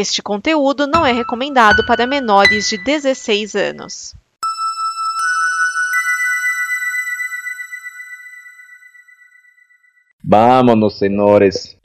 Este conteúdo não é recomendado para menores de 16 anos. Vámonos, senhores.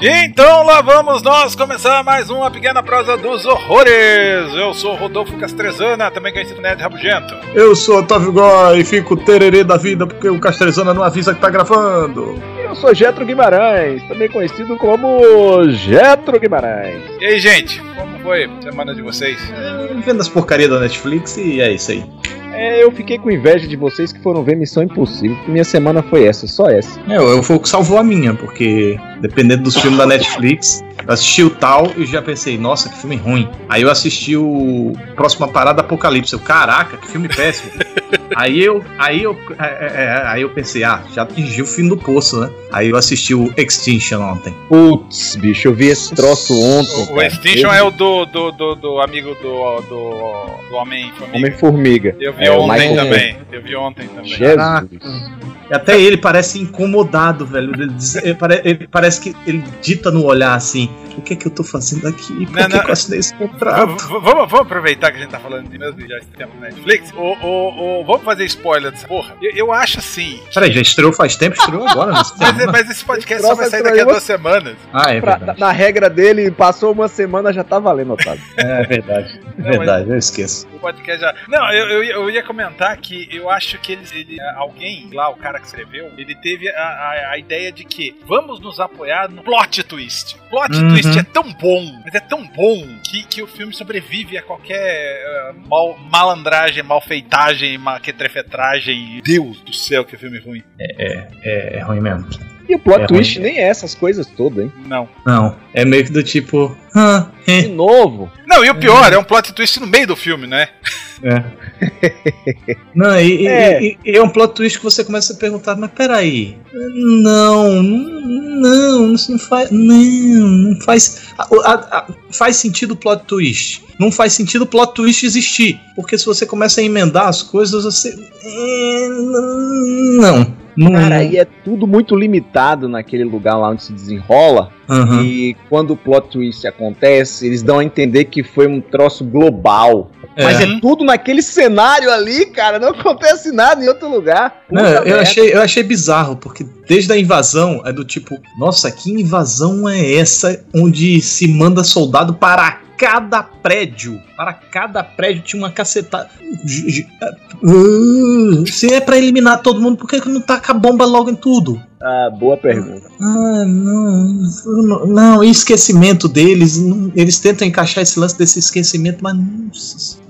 Então lá vamos nós começar mais uma pequena prosa dos horrores. Eu sou Rodolfo Castrezana, também conhecido Ned Rabugento. Eu sou Otávio Gói e fico tererê da vida porque o Castrezana não avisa que tá gravando. Eu sou Getro Guimarães, também conhecido como Getro Guimarães. E aí, gente, como foi a semana de vocês? É, vendo as porcarias da Netflix e é isso aí. É, eu fiquei com inveja de vocês que foram ver Missão Impossível, porque minha semana foi essa, só essa. É, eu, foi o que salvou a minha, porque dependendo dos filmes da Netflix, eu assisti o tal e já pensei, nossa, que filme ruim. Aí eu assisti o Próxima Parada Apocalipse. Eu, caraca, que filme péssimo. aí eu, aí eu, é, é, é, aí eu pensei, ah, já atingi o fim do poço, né? Aí eu assisti o Extinction ontem. Putz, bicho, eu vi esse troço ontem. O, o Extinction é o do, do, do, do amigo do, do, do Homem-Formiga. Homem-Formiga. Eu vi é, ontem também. Eu vi ontem também. Jesus. Até ele parece incomodado, velho. Ele, diz, ele, pare, ele, parece que ele dita no olhar assim: o que é que eu tô fazendo aqui? Por não, que, não, que eu assinei esse contrato? Vamos, vamos, aproveitar que a gente tá falando de mesmo já tempo na Netflix. O, o, o, vamos fazer spoiler dessa porra? Eu, eu acho assim. Peraí, já estreou faz tempo? Estreou agora, mas, mas esse podcast só vai sair daqui a duas semanas. Ah, é verdade. Pra, na regra dele, passou uma semana já tá valendo, Otávio. É verdade. É verdade, eu esqueço. O podcast já. Não, eu, eu, eu ia comentar que eu acho que eles, ele, alguém lá, o cara que escreveu, ele teve a, a, a, ideia de que vamos nos apoiar no plot twist. Plot uhum. twist é tão bom, mas é tão bom que, que o filme sobrevive a qualquer uh, mal, malandragem, malfeitagem, maquetrefetragem. Deus do céu, que filme ruim. É, é, é, é ruim mesmo. E o plot é twist ruim. nem é essas coisas todas, hein? Não. Não. É meio que do tipo. Ah, é. De novo. Não, e o pior, é. é um plot twist no meio do filme, né? É. Não, e, é. E, e, é um plot twist que você começa a perguntar, mas peraí. Não, não, isso não faz. Não, não faz. A, a, a, faz sentido o plot twist. Não faz sentido o plot twist existir. Porque se você começa a emendar as coisas, você. É, não. Cara, e é tudo muito limitado naquele lugar lá onde se desenrola. Uhum. E quando o plot twist acontece, eles dão a entender que foi um troço global. É. Mas é tudo naquele cenário ali, cara. Não acontece nada em outro lugar. Não, eu, achei, eu achei bizarro, porque desde a invasão é do tipo, nossa, que invasão é essa onde se manda soldado para cada prédio, para cada prédio tinha uma cacetada. Se é para eliminar todo mundo, por que não taca a bomba logo em tudo? Ah, boa pergunta. Ah, não. Não, e esquecimento deles. Não, eles tentam encaixar esse lance desse esquecimento, mas nossa nem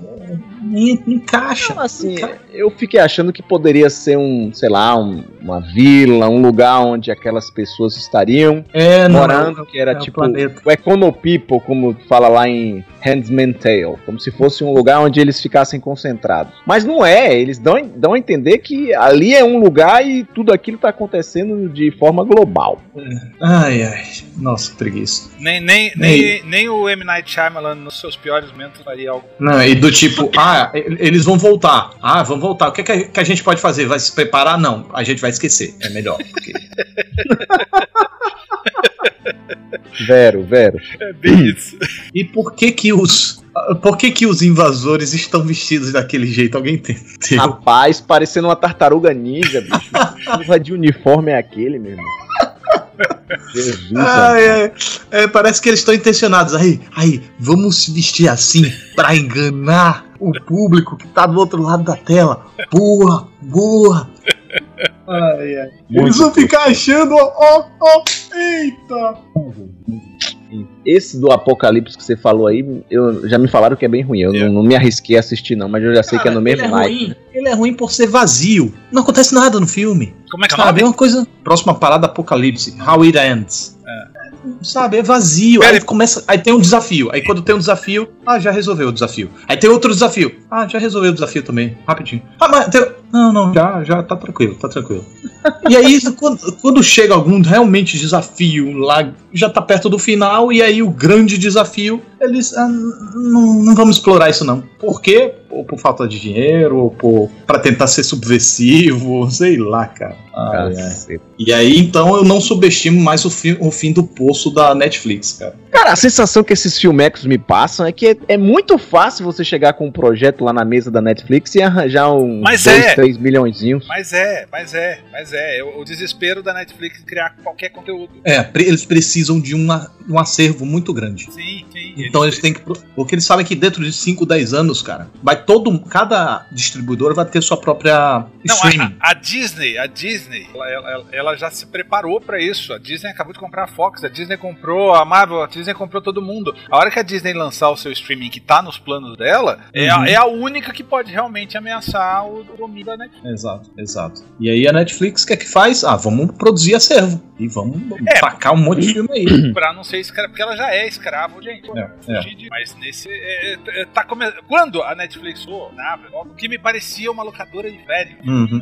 encaixa. Não, assim, eu fiquei achando que poderia ser um, sei lá, um, uma vila, um lugar onde aquelas pessoas estariam é, morando, não, que era é tipo o, Econo People, como fala lá em Handsman Tale, como se fosse um lugar onde eles ficassem concentrados. Mas não é, eles dão, dão a entender que ali é um lugar e tudo aquilo está acontecendo de forma global. Ai, ai, nossa, preguiça. Nem, nem, nem, nem o M. Night Shyamalan, nos seus piores momentos, faria algo. Não, e do tipo, ah, eles vão voltar. Ah, vão voltar. O que, é que a gente pode fazer? Vai se preparar? Não, a gente vai esquecer. É melhor. Porque... Vero, Vero. É bem isso. E por que que os por que que os invasores estão vestidos daquele jeito? Alguém entendeu? Rapaz, parecendo uma tartaruga ninja, bicho. De uniforme é aquele, meu irmão? Jesus, ah, é, é, parece que eles estão intencionados. Aí, aí, vamos se vestir assim para enganar o público que tá do outro lado da tela. Boa, boa. Ai, ai. Eles vão ficar achando, ó, ó, eita. Esse do Apocalipse que você falou aí, eu, já me falaram que é bem ruim. Eu é. não, não, me arrisquei a assistir, não, mas eu já sei Cara, que é no mesmo ele é Ruim. Ele é ruim por ser vazio. Não acontece nada no filme. Como é que é Sabe, é uma coisa. Próxima parada Apocalipse. How it ends. Sabe, é vazio. Aí começa. Aí tem um desafio. Aí quando tem um desafio, ah, já resolveu o desafio. Aí tem outro desafio. Ah, já resolveu o desafio também. Rapidinho. Ah, mas tem... Não, não, já, já tá tranquilo, tá tranquilo. e aí, quando, quando chega algum realmente desafio lá, já tá perto do final, e aí o grande desafio eles ah, não, não vamos explorar isso não. Por quê? Ou por falta de dinheiro, ou por, pra tentar ser subversivo, sei lá, cara. Ah, é. E aí, então, eu não subestimo mais o, fi o fim do poço da Netflix, cara. Cara, a sensação que esses filmecos me passam é que é, é, muito fácil você chegar com um projeto lá na mesa da Netflix e arranjar um mas 2, é. 3 milhõeszinhos. Mas é, mas é, mas é. O desespero da Netflix criar qualquer conteúdo. É, eles precisam de uma, um acervo muito grande. Sim, sim. Então eles, eles têm que. Porque eles sabem que dentro de 5, 10 anos, cara, vai todo. Cada distribuidor vai ter sua própria Não, streaming. A, a Disney, a Disney, ela, ela, ela já se preparou para isso. A Disney acabou de comprar a Fox, a Disney comprou a Marvel, a Disney comprou todo mundo. A hora que a Disney lançar o seu streaming que tá nos planos dela, uhum. é, a, uhum. é, a, única que pode realmente ameaçar o domínio da Netflix. Exato, exato. E aí a Netflix, o que é que faz? Ah, vamos produzir acervo. E vamos é, tacar um monte de filme aí. pra não ser escravo, porque ela já é escravo, gente. É, é. De, mas nesse. É, é, é tá come... Quando a Netflix, oh, o que me parecia uma locadora de velho. Uhum.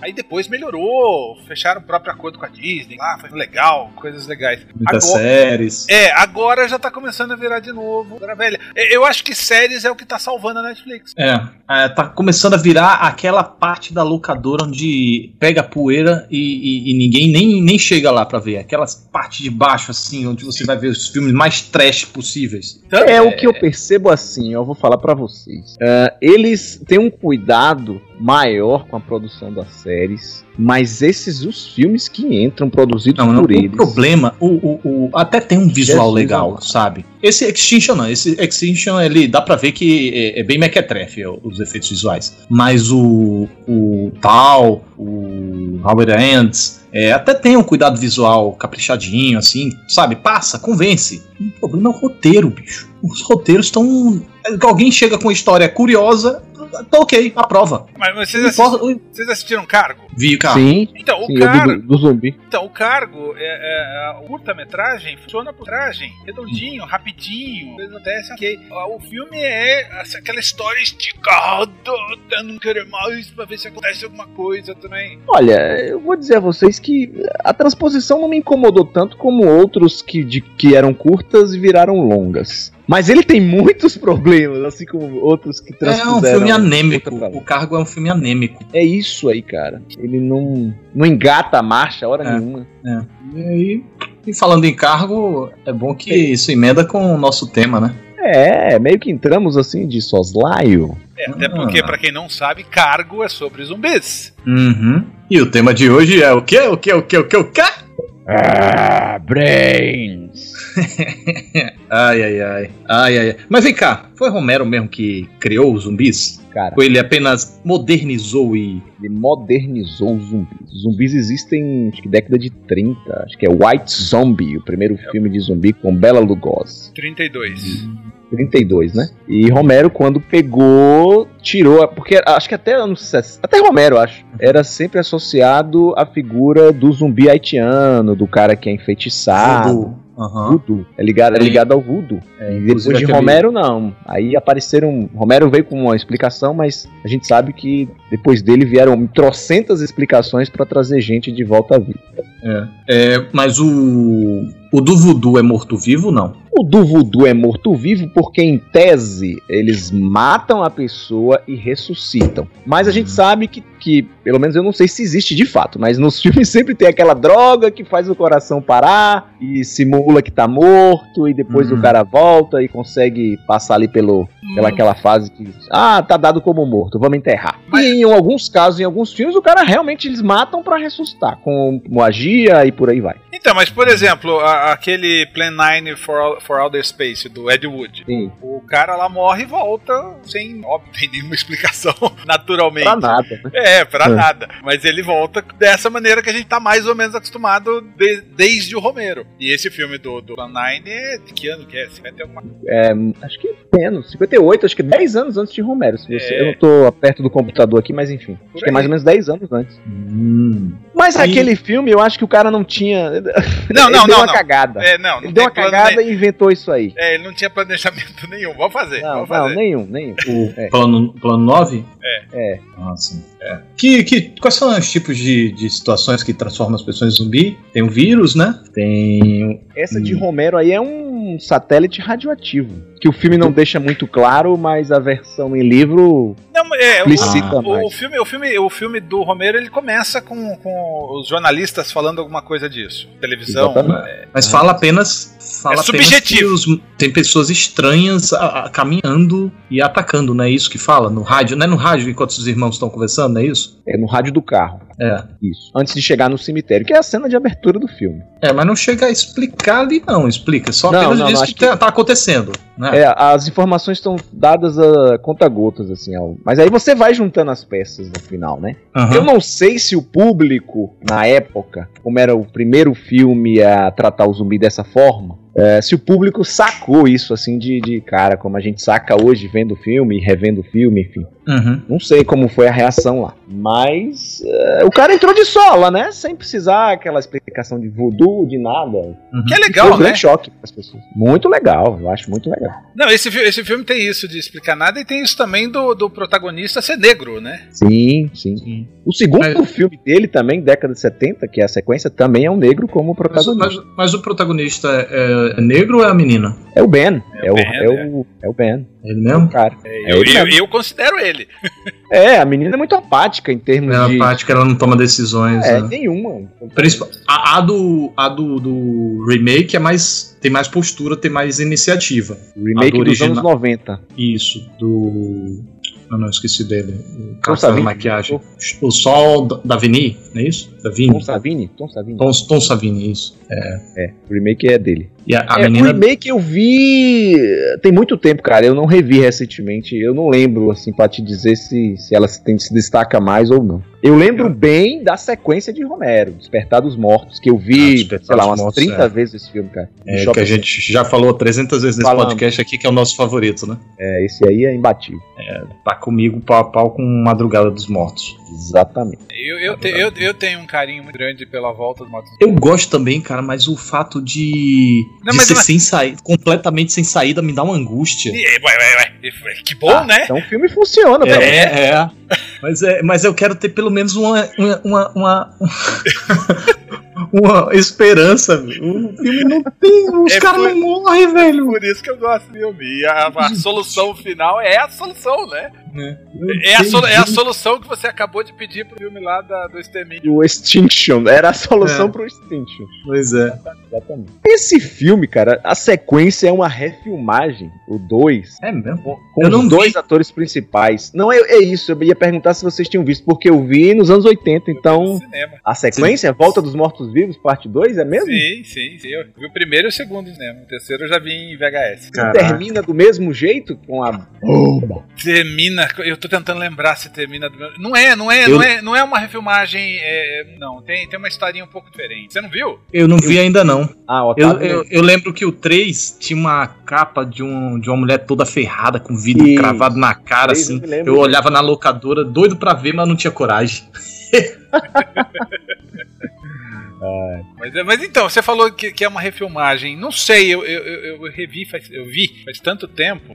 Aí depois melhorou, fecharam o próprio acordo com a Disney, lá, foi legal, coisas legais. Muitas agora, séries. É, agora já tá começando a virar de novo. Velha. Eu acho que séries é o que tá salvando a Netflix. É, é tá começando a virar aquela parte da locadora onde pega poeira e, e, e ninguém nem, nem chega lá para ver. Aquelas partes de baixo, assim, onde você vai ver os filmes mais trash possíveis. Então, é, é, o que eu percebo assim, eu vou falar para vocês. Uh, eles têm um cuidado maior com a produção das séries, mas esses os filmes que entram produzidos não, por não, eles. O problema, o, o, o, até tem um visual Jesus legal, amado. sabe? Esse Extinction não, esse Extinction ele dá para ver que é, é bem mequetrefe os efeitos visuais, mas o o tal, o Howard Ends é, até tem um cuidado visual caprichadinho, assim, sabe? Passa, convence. O problema é o roteiro, bicho. Os roteiros estão. Alguém chega com uma história curiosa, tá ok, aprova. Mas, mas vocês, assistiram, vocês assistiram Cargo? Vi, cara. Sim. Então, o sim, Cargo. Do, do, zumbi. Então, o Cargo, é, é, a curta-metragem funciona por tragem, redondinho, rapidinho, acontece ok. O filme é aquela história esticada, até não querer mais pra ver se acontece alguma coisa também. Olha, eu vou dizer a vocês que a transposição não me incomodou tanto como outros que, de, que eram curtas e viraram longas. Mas ele tem muitos problemas, assim como outros que transpuseram. É um filme anêmico. O cargo é um filme anêmico. É isso aí, cara. Ele não, não engata a marcha hora é, nenhuma. É. E aí, e falando em cargo, é bom que isso emenda com o nosso tema, né? É, meio que entramos assim de soslaio. É, até porque, ah. para quem não sabe, cargo é sobre zumbis. Uhum. E o tema de hoje é o quê? O quê? O quê? O quê? O quê? Ah, brains. ai, ai, ai. Ai, ai, ai. Mas vem cá, foi Romero mesmo que criou os zumbis? Cara. Ou ele apenas modernizou e. Ele modernizou os zumbis. Os zumbis existem, acho que década de 30. Acho que é White Zombie, o primeiro é. filme de zumbi com Bela Lugosi. 32. 32, né? E Romero, quando pegou, tirou. Porque acho que até anos. Até Romero, acho. Era sempre associado à figura do zumbi haitiano, do cara que é enfeitiçado. Uhum. Voodoo. É ligado, é ligado ao voodoo. É, e depois de. Romero, não. Aí apareceram. Romero veio com uma explicação, mas a gente sabe que depois dele vieram trocentas explicações para trazer gente de volta à vida. É. é mas o. O do voodoo é morto-vivo, não? O do voodoo é morto-vivo porque, em tese, eles matam a pessoa e ressuscitam. Mas a gente uhum. sabe que, que, pelo menos eu não sei se existe de fato, mas nos filmes sempre tem aquela droga que faz o coração parar e simula que tá morto e depois uhum. o cara volta e consegue passar ali pelo, pela uhum. aquela fase que, ah, tá dado como morto, vamos enterrar. Mas... E em alguns casos, em alguns filmes, o cara realmente eles matam para ressuscitar, com magia e por aí vai. Então, mas por exemplo, a, aquele Plan 9 for, for Outer Space do Ed Wood. Sim. O cara lá morre e volta sem, óbvio, tem nenhuma explicação naturalmente. Pra nada. Né? É, pra é. Nada. Mas ele volta dessa maneira que a gente tá mais ou menos acostumado de, desde o Romero. E esse filme do, do Plan 9 é de que ano que é? 50 alguma É, acho que menos, 58, acho que 10 anos antes de Romero. Se você, é... Eu não tô perto do computador aqui, mas enfim. Por acho aí. que é mais ou menos 10 anos antes. Hum. Mas aí... aquele filme, eu acho que o cara não tinha. Não, não, ele deu não. uma não. cagada. É, não, não ele deu uma cagada e inventou isso aí. É, ele não tinha planejamento nenhum. Vamos fazer. Não, vamos fazer. não nenhum, nenhum. O é. plano, plano 9? É. É. Ah, sim. É. Que, que, quais são os tipos de, de situações que transformam as pessoas em zumbi? Tem o vírus, né? Tem. Essa de Romero aí é um um satélite radioativo que o filme não deixa muito claro, mas a versão em livro não, é, explicita o, mais. O filme, o, filme, o filme do Romero ele começa com, com os jornalistas falando alguma coisa disso. Televisão. É, mas fala apenas. Fala é subjetivo. Os, tem pessoas estranhas a, a, caminhando e atacando, não é isso que fala? No rádio, não é no rádio enquanto os irmãos estão conversando, não é isso? É no rádio do carro. É. Isso. Antes de chegar no cemitério, que é a cena de abertura do filme. É, mas não chega a explicar ali, não. Explica. Só não, apenas não, diz não, que, que tá acontecendo. Né? É, as informações estão dadas a conta-gotas, assim. Mas aí você vai juntando as peças no final, né? Uhum. Eu não sei se o público, na época, como era o primeiro filme a tratar o zumbi dessa forma, é, se o público sacou isso, assim, de, de cara, como a gente saca hoje vendo o filme, revendo o filme, enfim. Uhum. Não sei como foi a reação lá. Mas uh, o cara entrou de sola, né? Sem precisar aquela explicação de voodoo, de nada. Uhum. Que é legal, foi um né? grande choque para as pessoas. Muito legal, eu acho muito legal. Não, esse, esse filme tem isso de explicar nada e tem isso também do, do protagonista ser negro, né? Sim, sim. sim. O segundo mas... filme dele também, década de 70, que é a sequência, também é um negro como protagonista. Mas, mas, mas o protagonista é, é, negro ou é a menina? É o Ben. É, é o, ben, é, o, é o Ben. Ele mesmo? Cara. É, eu, eu, eu, considero ele. É, a menina é muito apática em termos é de. É apática, ela não toma decisões. É, né? nenhuma. A, a, do, a do, do remake é mais. tem mais postura, tem mais iniciativa. O remake do dos original... anos 90. Isso, do. Eu não esqueci dele. O cara da maquiagem. O, o Sol da Vini, não é isso? Da Vini. Tom Savini? Tom Savini. Tom, Tom Savini, isso. É. é, o remake é dele. E a, a é, menina... O remake eu vi tem muito tempo, cara. Eu não revi recentemente. Eu não lembro, assim, pra te dizer se, se ela se, se destaca mais ou não. Eu lembro bem da sequência de Romero, Despertar dos Mortos, que eu vi, ah, sei lá, umas mortos, 30 é. vezes esse filme, cara. É, que a gente já falou 300 vezes nesse Falando. podcast aqui, que é o nosso favorito, né? É, esse aí é imbatível. É, tá comigo pau a pau com Madrugada dos Mortos. Exatamente. Eu, eu, te, eu, eu, tenho um carinho muito grande pela volta dos Mortos. Eu gosto também, cara, mas o fato de, não, de ser sem saída, completamente sem saída, me dá uma angústia. Ué, ué, ué. Que bom, ah, né? Então o filme funciona, é, é, é. Mas, é, mas eu quero ter pelo menos uma. uma, uma, uma... uma esperança, velho. O filme não tem. Os é caras não morrem, velho. Por isso que eu gosto do filme. E a, a solução final é a solução, né? É, é, a, so, é a solução que você acabou de pedir pro filme lá da, do Extermínio. O Extinction. Era a solução é. pro Extinction. Pois é. Exatamente. Esse filme, cara, a sequência é uma refilmagem. O 2. É mesmo? Com, com os dois vi. atores principais. Não, é, é isso. Eu ia perguntar se vocês tinham visto, porque eu vi nos anos 80. Então. A sequência, sim. Volta dos Mortos Vivos, parte 2, é mesmo? Sim, sim, sim. Eu vi o primeiro e o segundo cinema. O terceiro eu já vi em VHS. Termina do mesmo jeito com a bomba. Termina termina. Eu tô tentando lembrar se termina. Não é, não é, eu... não é, não é uma refilmagem. É, não, tem, tem uma historinha um pouco diferente. Você não viu? Eu não vi ainda não. Ah, eu, eu, eu, lembro que o 3 tinha uma capa de, um, de uma mulher toda ferrada, com vidro Isso. cravado na cara, assim. Eu, eu olhava na locadora, doido pra ver, mas não tinha coragem. Mas, mas, então, você falou que, que, é uma refilmagem. Não sei, eu, eu, eu, eu revi, faz, eu vi faz tanto tempo.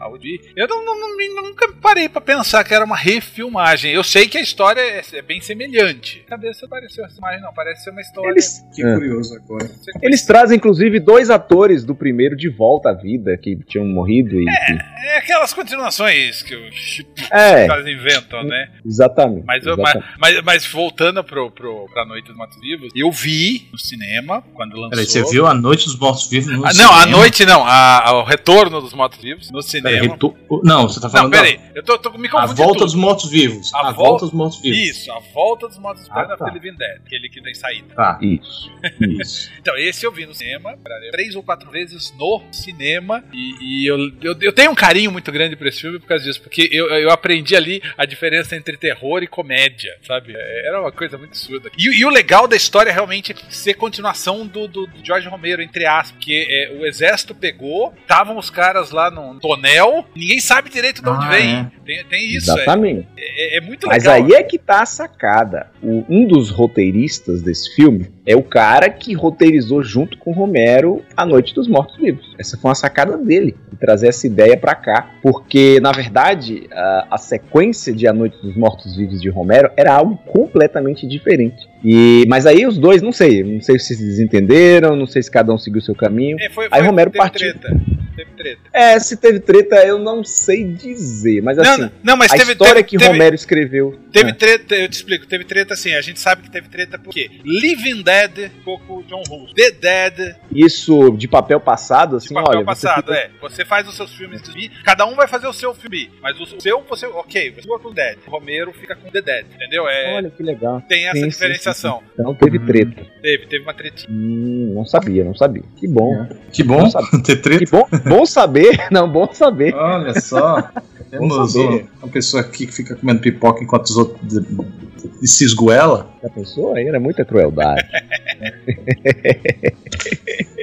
Eu não, não, não, nunca parei para pensar que era uma refilmagem. Eu sei que a história é, é bem semelhante. Cabeça pareceu essa imagem, não, parece ser uma história. Eles, que é. curioso agora. Eles trazem, inclusive, dois atores do primeiro de volta à vida, que tinham morrido. E, é, é aquelas continuações que os é. caras inventam, né? Exatamente. Mas, exatamente. Mas, mas, mas, voltando pro, pro, pra Noite dos Mortos Vivos, eu vi no cinema, quando lançou. Peraí, você viu A Noite dos Mortos Vivos no ah, cinema? Não, A Noite não, a, o Retorno dos Mortos Vivos no cinema. Peraí, retor... Não, você tá falando. Não, peraí, eu tô, tô me confundindo. A Volta dos Mortos Vivos. A, a volta... volta dos Mortos Vivos. Isso, A Volta dos Mortos Vivos ah, tá. Living Dead, aquele que tem saída. Tá, isso. isso. então, esse eu vi no cinema, três ou quatro vezes no cinema, e, e eu, eu, eu, tenho um carinho muito grande por esse filme por causa disso, porque eu, eu aprendi ali a diferença entre terror e comédia, sabe? Era uma coisa muito absurda. E, e o legal da história é realmente ser continuação do, do, do George Romero, entre aspas, porque é, o exército pegou, estavam os caras lá no tonel, ninguém sabe direito de onde ah, vem. É. Tem, tem isso. Exatamente. É, é, é muito legal. Mas aí é que tá a sacada. O, um dos roteiristas desse filme é o cara que roteirizou junto com Romero A Noite dos Mortos Vivos. Essa foi uma sacada dele, de trazer essa ideia para cá, porque na verdade a, a, sequência de A Noite dos Mortos Vivos de Romero era algo completamente diferente. E mas aí os dois, não sei, não sei se se desentenderam, não sei se cada um seguiu o seu caminho. É, foi, foi, aí Romero partiu. Treta. Teve treta. É, se teve treta, eu não sei dizer, mas assim, não, não, mas a teve, história teve, que teve, Romero escreveu. Teve é. treta, eu te explico, teve treta assim, a gente sabe que teve treta porque Living Dead ficou com o John Hughes. The Dead. Isso de papel passado, assim, de papel olha. passado, você fica... é. Você faz os seus filmes de cada um vai fazer o seu filme, mas o seu, você, ok, você ficou com o Dead. Romero fica com The Dead, entendeu? É, olha que legal. Tem essa sim, diferenciação. Sim, sim, então teve treta. Teve, teve uma tretinha. Hum, não sabia, não sabia. Que bom. É. Que bom ter treta. Que bom, bom saber. Não, bom saber. Olha só. Temos uma pessoa aqui que fica comendo pipoca enquanto os outros de se esgoela. A pessoa aí era muita crueldade.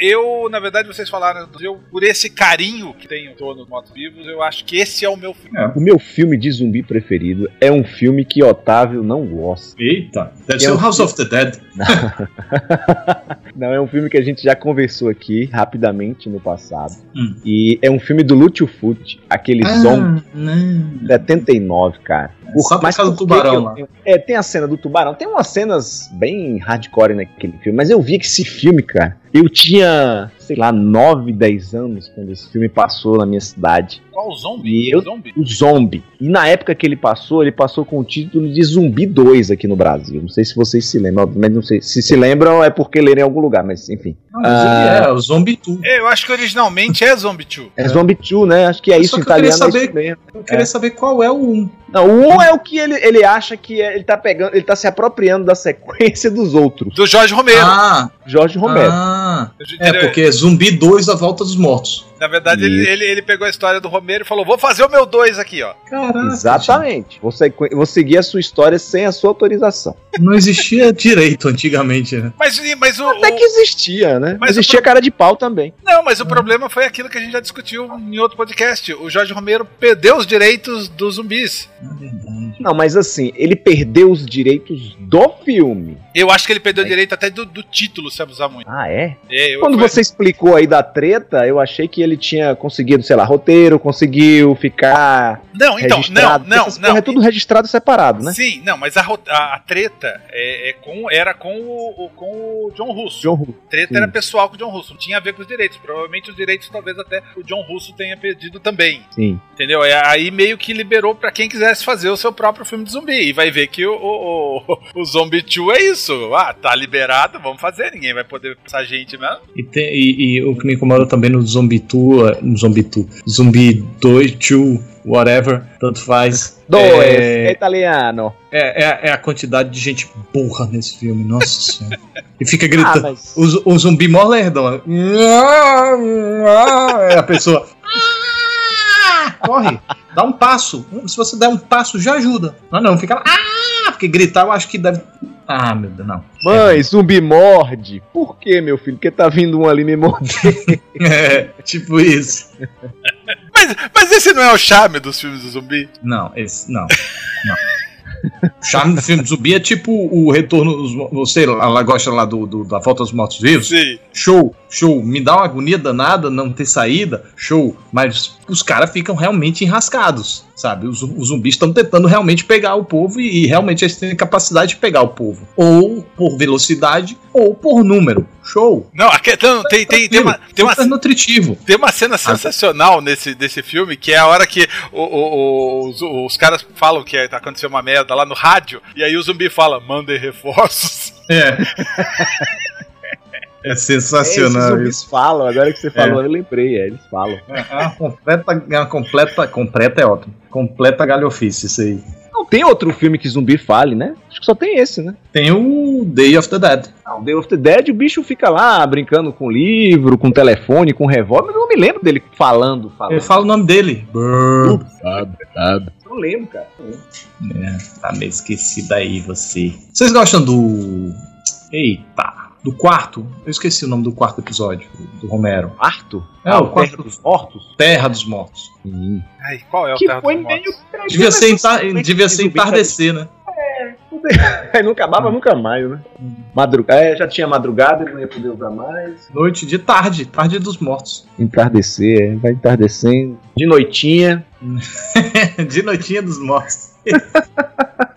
eu, na verdade, vocês falaram, eu, por esse carinho que tem em torno dos mortos vivos, eu acho que esse é o meu filme. É. O meu filme de zumbi preferido é um filme que Otávio não gosta. Eita, deve ser é o House of the Dead. Não. não, é um filme que a gente já conversou aqui rapidamente no passado. Hum. E é um filme do Lúcio Fucci, aquele ah, zombie. Não. 79, cara. Por, Só por mas causa do tubarão lá. É, tem a cena do tubarão. Tem umas cenas bem hardcore naquele filme, mas eu vi que esse filme, cara, eu tinha, sei lá, 9, 10 anos quando esse filme passou na minha cidade. Qual o zombie? Eu, o zombie? O zombie. E na época que ele passou, ele passou com o título de Zumbi 2 aqui no Brasil. Não sei se vocês se lembram, mas não sei. Se se lembram é porque leram em algum lugar, mas enfim. Não, mas ah, é, o Zombie 2. É, eu acho que originalmente é Zombie 2. É, é Zombie 2, né? Acho que é isso em italiano. Eu queria, saber, é eu queria é. saber qual é o 1. Não, o 1 é o que ele, ele acha que é, ele tá pegando, ele tá se apropriando da sequência dos outros. Do Jorge Romero. Ah, Jorge Romero. Ah, é, porque é Zumbi 2 A Volta dos Mortos. Na verdade, ele, ele, ele, pegou a história do Romero e falou: vou fazer o meu 2 aqui, ó. Caraca, Exatamente. Você, vou seguir a sua história sem a sua autorização. Não existia direito antigamente, né? Mas, mas o. Até que existia, né? Mas existia pro... cara de pau também. Não, mas o problema foi aquilo que a gente já discutiu em outro podcast. O Jorge Romero perdeu os direitos dos zumbis. Não, mas assim, ele perdeu os direitos do filme. Eu acho que ele perdeu o direito até do, do título, se abusar muito. Ah, é? é eu, Quando foi... você explicou aí da treta, eu achei que ele tinha conseguido, sei lá, roteiro, conseguiu ficar. Não, então, não, não, não. É tudo registrado separado, né? Sim, não, mas a, a, a treta é, é, com, era com o, com o John Russo. John Russo. Treta sim. era pessoal com o John Russo, não tinha a ver com os direitos. Provavelmente os direitos talvez até o John Russo tenha perdido também. Sim. Entendeu? Aí meio que liberou para quem quisesse fazer o seu próprio filme de zumbi. E vai ver que o, o, o, o Zombie 2 é isso. Ah, tá liberado, vamos fazer. Ninguém vai poder passar gente mesmo. E, tem, e, e o que me incomoda também no Zombie 2, no Zombie 2, Zombie 2, 2, whatever, tanto faz. Dois, é, é italiano. É, é, é, a quantidade de gente burra nesse filme, nossa senhora. E fica gritando. Ah, mas... o, o zumbi mó lerdão. É a pessoa. Corre, dá um passo. Se você der um passo, já ajuda. Não, não, fica lá. Ah! Porque gritar eu acho que deve. Ah, meu Deus, não. Mãe, zumbi morde. Por que, meu filho? Porque tá vindo um ali me morder. é, tipo isso. mas, mas esse não é o charme dos filmes do zumbi? Não, esse. Não. Não. O charme do filme zumbi é tipo o retorno. Você ela gosta lá do, do da Volta dos Mortos Vivos? Sim. Show, show. Me dá uma agonia danada não ter saída, show. Mas os caras ficam realmente enrascados, sabe? Os, os zumbis estão tentando realmente pegar o povo e, e, realmente eles têm capacidade de pegar o povo. Ou por velocidade, ou por número. Show. Não, aqui, então, tem, tem, tem, uma, tem uma. nutritivo. Tem uma cena sensacional nesse, nesse filme que é a hora que o, o, os, os caras falam que tá acontecendo uma merda lá no rádio, e aí o zumbi fala: mandem reforços. É. É sensacional. É, eles falam, agora que você falou, é. eu lembrei, é, eles falam. É, é uma completa, é uma completa, completa é ótimo. Completa galhofice isso aí. Não tem outro filme que zumbi fale, né? Acho que só tem esse, né? Tem o Day of the Dead. Não, Day of the Dead, o bicho fica lá brincando com livro, com telefone, com revólver, mas eu não me lembro dele falando. falando. Ele fala o nome dele. Brrr, sabe, sabe. Não lembro, cara. É, tá meio esquecido aí você. Vocês gostam do. Eita! Do quarto. Eu esqueci o nome do quarto episódio do Romero. Quarto? É, ah, o quarto Terra dos Mortos? Terra dos Mortos. Hum. Ai, qual é o que Terra foi dos Mortos? Meio... Devia ser, entar... Devia ser entardecer, né? Aí não acabava nunca mais, né? Madrugada. É, já tinha madrugada e não ia poder usar mais. Noite de tarde, tarde dos mortos. Entardecer, é, vai entardecendo. De noitinha. de noitinha dos mortos.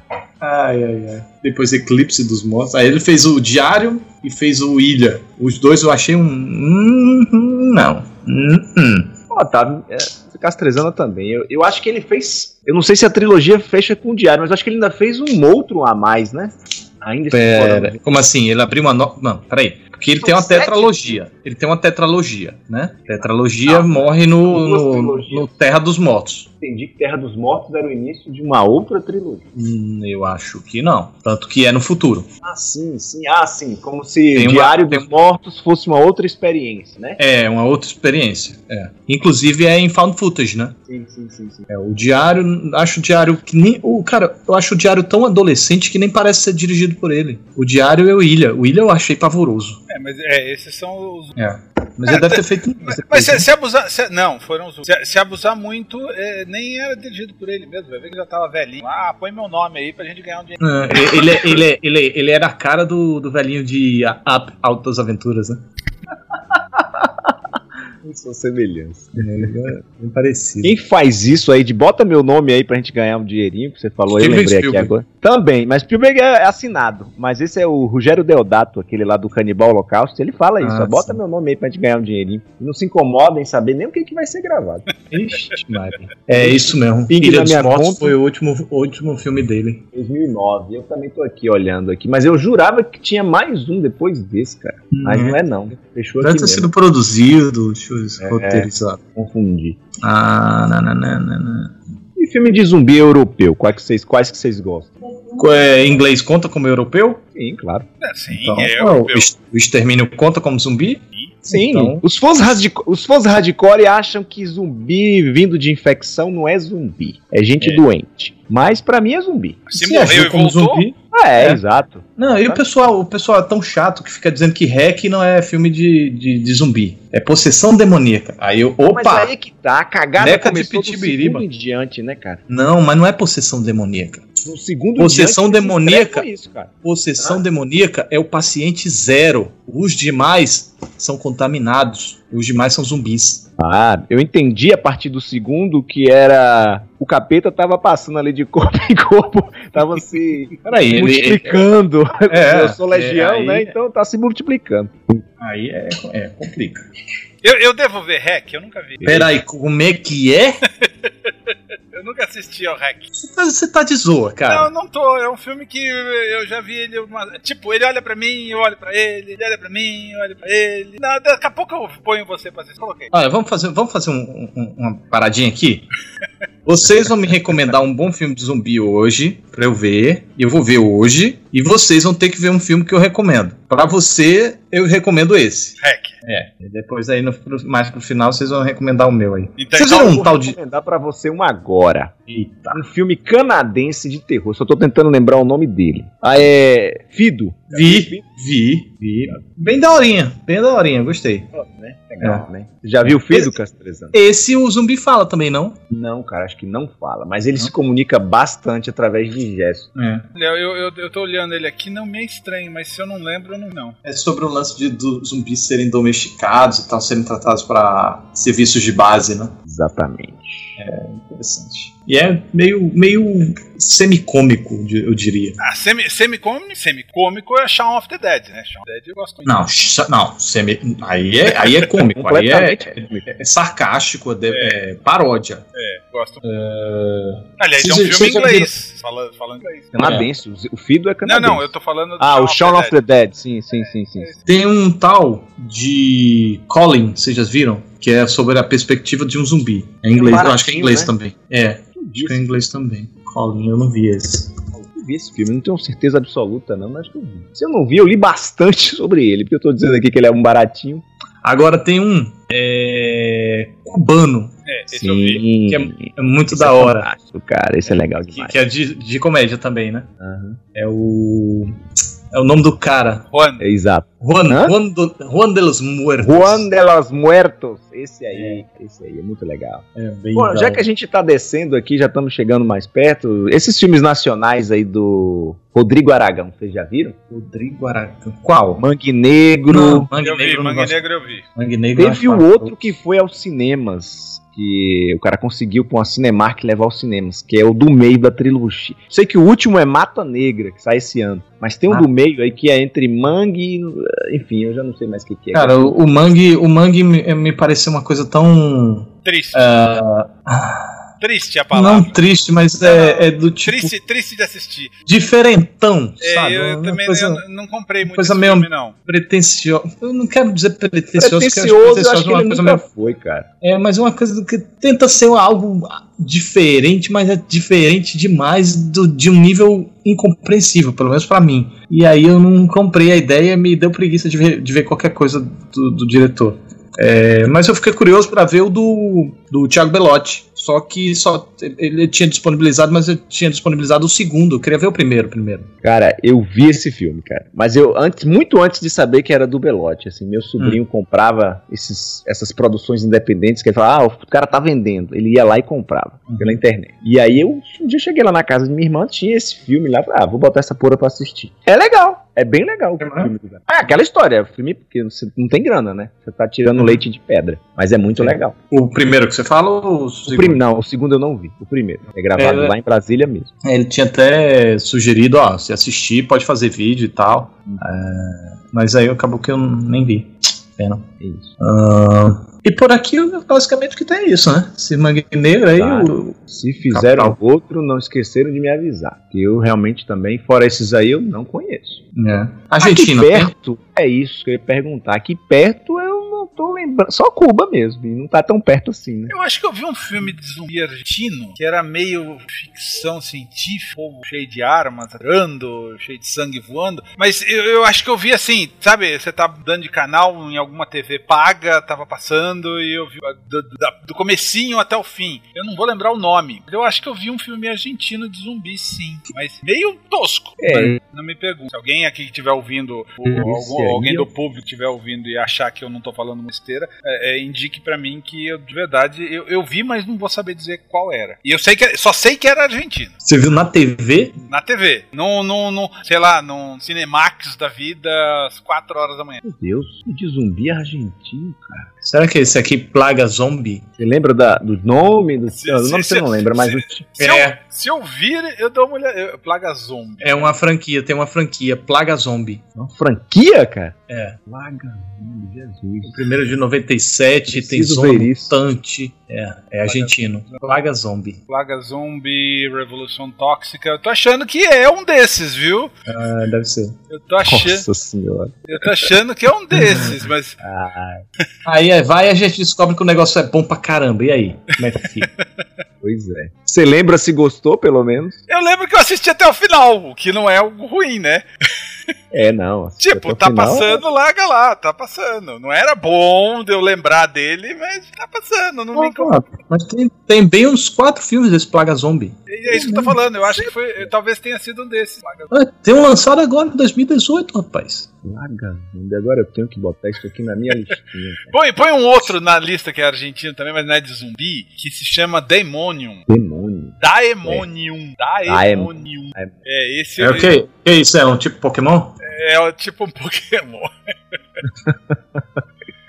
ai, ai, ai. Depois Eclipse dos Mortos. Aí ele fez o Diário e fez o Ilha. Os dois eu achei um. Não. Oh, tá. É, Castrezana também. Eu, eu acho que ele fez. Eu não sei se a trilogia fecha com o Diário, mas acho que ele ainda fez um outro a mais, né? Ainda Pera, como assim? Ele abriu uma nova. Não, peraí. Porque ele São tem uma sete? tetralogia. Ele tem uma tetralogia, né? Tetralogia ah, morre no, no, no, Terra dos Mortos. Entendi que Terra dos Mortos era o início de uma outra trilogia. Hum, eu acho que não. Tanto que é no futuro. Ah, sim, sim. Ah, sim. Como se tem Diário uma, dos. Mortos fosse uma outra experiência, né? É, uma outra experiência. É. Inclusive é em found footage, né? Sim, sim, sim. sim. É, o Diário, acho o Diário que nem. O, cara, eu acho o Diário tão adolescente que nem parece ser dirigido por ele. O Diário é o Ilha. O Ilha eu achei pavoroso. É, mas é, esses são os. É. Mas é, ele deve ter feito. Mas, mas se, se, abusar. Se, não, foram os. Se, se abusar muito, é, nem era dirigido por ele mesmo. Vai ver que já tava velhinho. Ah, põe meu nome aí pra gente ganhar um dinheiro. É, ele, ele, ele, ele, era a cara do, do velhinho de Up Altas Aventuras, né? Sua semelhança. É, é, é parecido. Quem faz isso aí de bota meu nome aí pra gente ganhar um dinheirinho que você falou, aí, eu lembrei Spielberg. aqui agora. Também, mas Spielberg é assinado. Mas esse é o Rogério Deodato, aquele lá do Canibal Holocausto. Ele fala isso, ah, bota meu nome aí pra gente ganhar um dinheirinho. não se incomoda em saber nem o que, que vai ser gravado. Ixi, É isso mesmo. Ilha dos Mortos conta, foi o último, o último filme dele. 2009. Eu também tô aqui olhando aqui, mas eu jurava que tinha mais um depois desse, cara. Hum. Mas não é não. Fechou Deve ter sido produzido, deixa eu é, roteirizado. Confundi. Ah, não, não, não, não, E filme de zumbi europeu? Quais que vocês, quais que vocês gostam? É, inglês conta como europeu? Sim, claro. É, sim, então, é europeu. O extermínio conta como zumbi? Sim. Então... Os, fãs os fãs hardcore acham que zumbi vindo de infecção não é zumbi. É gente é. doente. Mas para mim é zumbi. Se, Se morreu e voltou? Zumbi, é, é, exato. Não, e o pessoal, o pessoal é tão chato que fica dizendo que Hack não é filme de, de, de zumbi. É possessão demoníaca. Aí eu, opa! Mas aí que tá, a cagada Neca começou de do em diante, né, cara? Não, mas não é possessão demoníaca. No segundo possessão demoníaca. Isso, possessão ah. demoníaca é o paciente zero. Os demais são contaminados. Os demais são zumbis. Ah, eu entendi a partir do segundo que era. O capeta tava passando ali de corpo em corpo, tava se Peraí, multiplicando. Ele, é, eu sou legião, é, aí, né? Então tá se multiplicando. Aí é, é complica. Eu, eu devo ver Hack, eu nunca vi. Peraí, como é que é? Eu nunca assisti ao Hack. Você tá, você tá de zoa, cara. Não, não tô. É um filme que eu já vi ele. Uma... Tipo, ele olha pra mim, eu olho pra ele. Ele olha pra mim, eu olho pra ele. Não, daqui a pouco eu ponho você pra assistir. Coloquei. Olha, vamos fazer, vamos fazer um, um, uma paradinha aqui? Vocês vão me recomendar um bom filme de zumbi hoje, pra eu ver. Eu vou ver hoje. E vocês vão ter que ver um filme que eu recomendo. Pra você, eu recomendo esse. Hack. É. E depois aí, no, mais pro final, vocês vão recomendar o meu aí. Então, vocês viram um tal de. Vou recomendar pra você um agora. Eita. Um filme canadense de terror. Só tô tentando lembrar o nome dele. Ah, é. Fido. Vi, vi, vi. Bem daorinha, bem daorinha, gostei. Né? Legal, é. né? Já viu o Fido, Castrezano? Esse o zumbi fala também, não? Não, cara, acho que não fala. Mas ele não. se comunica bastante através de gestos. É. Eu, eu, eu tô olhando ele aqui, não me é estranho, mas se eu não lembro, eu não. não. É sobre o lance de do, zumbis serem domesticados e tal, serem tratados para serviços de base, né? Exatamente. É interessante. E é meio, meio semicômico, eu diria. Ah, semi, semicômico, semicômico é Shaun of the Dead, né? Shaun of the Dead eu gosto muito. Não, não semi, aí, é, aí é cômico, aí é, é, é sarcástico, é, é, paródia. É, gosto. Uh... Aliás, é um filme em inglês, falando, falando inglês. Canadense, o Fido é canadense. Não, não, eu tô falando Ah, o Shaun of the Dead, sim, sim, sim, sim. Tem um tal de Colin, vocês já viram? Que é sobre a perspectiva de um zumbi. É inglês, eu acho que é inglês né? também. É. Acho que é em inglês também. Colin, eu não vi esse. Eu vi esse filme, não tenho certeza absoluta, não, mas eu vi. Se eu não vi, eu li bastante sobre ele, porque eu tô dizendo aqui que ele é um baratinho. Agora tem um é, cubano. É, esse Sim. eu vi. Que é, é muito esse da é hora. cara, esse é legal demais. Que, que é de, de, comédia também, né? Uhum. É o. É o nome do cara. Juan. É, exato. Juan, Juan, do, Juan de los Muertos. Juan de los Muertos. Esse aí, é. esse aí é muito legal. É bem Bom, já que a gente tá descendo aqui, já estamos chegando mais perto, esses filmes nacionais aí do Rodrigo Aragão, vocês já viram? Rodrigo Aragão. Qual? Mangue Negro. Não, Mangue eu Negro, vi, Mangue Negro eu vi. Mangue Negro Teve o outro que foi aos cinemas que o cara conseguiu com a Cinemark levar aos cinemas, que é o do meio da trilogia. Sei que o último é Mata Negra, que sai esse ano. Mas tem um ah. do meio aí que é entre Mangue, enfim, eu já não sei mais o que, que é. Cara, o, o Mangue, o Mangue me, me pareceu uma coisa tão triste. Uh, Triste a palavra. Não triste, mas é, é do tipo. Triste, triste de assistir. Diferentão, é, sabe? Eu também coisa, eu não comprei muito coisa meio filme, não. Pretencioso. Eu não quero dizer pretencioso, pretencioso, eu acho, pretencioso acho que uma coisa meio. Foi, cara. É, mas é uma coisa que tenta ser algo diferente, mas é diferente demais do, de um nível incompreensível, pelo menos para mim. E aí eu não comprei a ideia, me deu preguiça de ver, de ver qualquer coisa do, do diretor. É, mas eu fiquei curioso para ver o do, do Thiago Belotti. Só que só ele tinha disponibilizado, mas eu tinha disponibilizado o segundo. Eu queria ver o primeiro primeiro. Cara, eu vi esse filme, cara. Mas eu antes, muito antes de saber que era do Belotti, assim, meu sobrinho hum. comprava esses, essas produções independentes que ele falava, ah, o cara tá vendendo. Ele ia lá e comprava hum. pela internet. E aí eu um dia cheguei lá na casa de minha irmã, tinha esse filme lá, falei, ah, vou botar essa porra pra assistir. É legal. É bem legal o filme. Ah, aquela história, o filme porque você não tem grana, né? Você tá tirando uhum. leite de pedra. Mas é muito Sim. legal. O primeiro que você fala ou o segundo? O prim... Não, o segundo eu não vi. O primeiro. É gravado é, lá em Brasília mesmo. É, ele tinha até sugerido, ó, se assistir, pode fazer vídeo e tal. É... Mas aí acabou que eu nem vi. Pena. É isso. Uh... E por aqui, basicamente, o que tem é isso, né? Se Mangue Negro aí. Tá. O... Se fizeram Capital. outro, não esqueceram de me avisar. Que eu realmente também, fora esses aí, eu não conheço. É. Argentina. Aqui perto, tem? é isso que eu ia perguntar. Aqui perto eu não tô lembrando. Só Cuba mesmo. E não tá tão perto assim, né? Eu acho que eu vi um filme de zumbi argentino que era meio ficção científica, cheio de armas, ando, cheio de sangue voando. Mas eu, eu acho que eu vi assim, sabe? Você tá dando de canal em alguma TV paga, tava passando e eu vi do, do, do comecinho até o fim. Eu não vou lembrar o nome. Eu acho que eu vi um filme argentino de zumbi, sim. Mas meio tosco. É. Não me pergunte. Se alguém aqui que estiver ouvindo, ou, algum, alguém do público estiver ouvindo e achar que eu não tô falando uma esteira, é, é, indique para mim que eu, de verdade, eu, eu vi, mas não vou saber dizer qual era. E eu sei que só sei que era argentino. Você viu na TV? Na TV. No, no, no sei lá, no Cinemax da vida, às 4 horas da manhã. Meu Deus, de zumbi argentino, cara. Será que esse aqui Plaga Zombie? Você lembra da, do nome? Do, se, do nome se, você não lembra, mas. Se, se, é. eu, se eu vir, eu dou uma olhada. Plaga Zombie. É uma franquia, tem uma franquia, Plaga Zombie. Uma franquia, cara? É. Plaga Zombie, Jesus. O primeiro de 97 Preciso tem Zombie Mutante. É, é argentino. Plaga Zombie. Plaga Zombie, Revolução Tóxica. Eu tô achando que é um desses, viu? Ah, deve ser. Eu tô achando. Nossa senhora. Eu tô achando que é um desses, mas. Ah. Aí é, vai e a gente descobre que o negócio é bom pra caramba. E aí? Como é que fica? pois é. Você lembra se gostou, pelo menos? Eu lembro que eu assisti até o final, o que não é algo ruim, né? É, não. Tipo, tá final, passando, larga lá, tá passando. Não era bom de eu lembrar dele, mas tá passando, não, me incomoda. Mas tem, tem bem uns quatro filmes desse Plaga Zombie. É isso que eu tô falando, eu acho que foi. Talvez tenha sido um desses. Ah, tem um lançado agora em 2018, rapaz. Zombie, agora eu tenho que botar isso aqui na minha listinha. põe, põe um outro na lista que é argentino também, mas não é de zumbi, que se chama Demonium. Demônio. Daemonium. É. Daemonium. É, é esse. É o que? Que isso? É um tipo Pokémon? É tipo um Pokémon.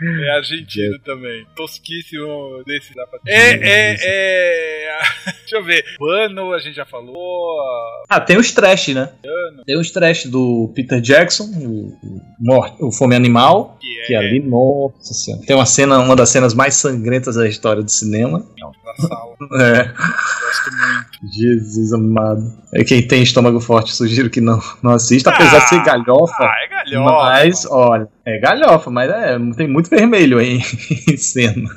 É argentino também. Tosquíssimo desse da É, é, é. Deixa eu ver. Pano, a gente já falou. Ah, tem o Trash, né? Tem o Trash do Peter Jackson, o, o, o Fome Animal. Que, que é... ali, nossa senhora. Tem uma cena, uma das cenas mais sangrentas da história do cinema. Não, da sala. É. Gosto muito. Jesus amado. É quem tem estômago forte, sugiro que não, não assista, apesar ah, de ser galhofa. Ah, é galhofa. Mas, olha É galhofa, mas é, tem muito vermelho aí em cena.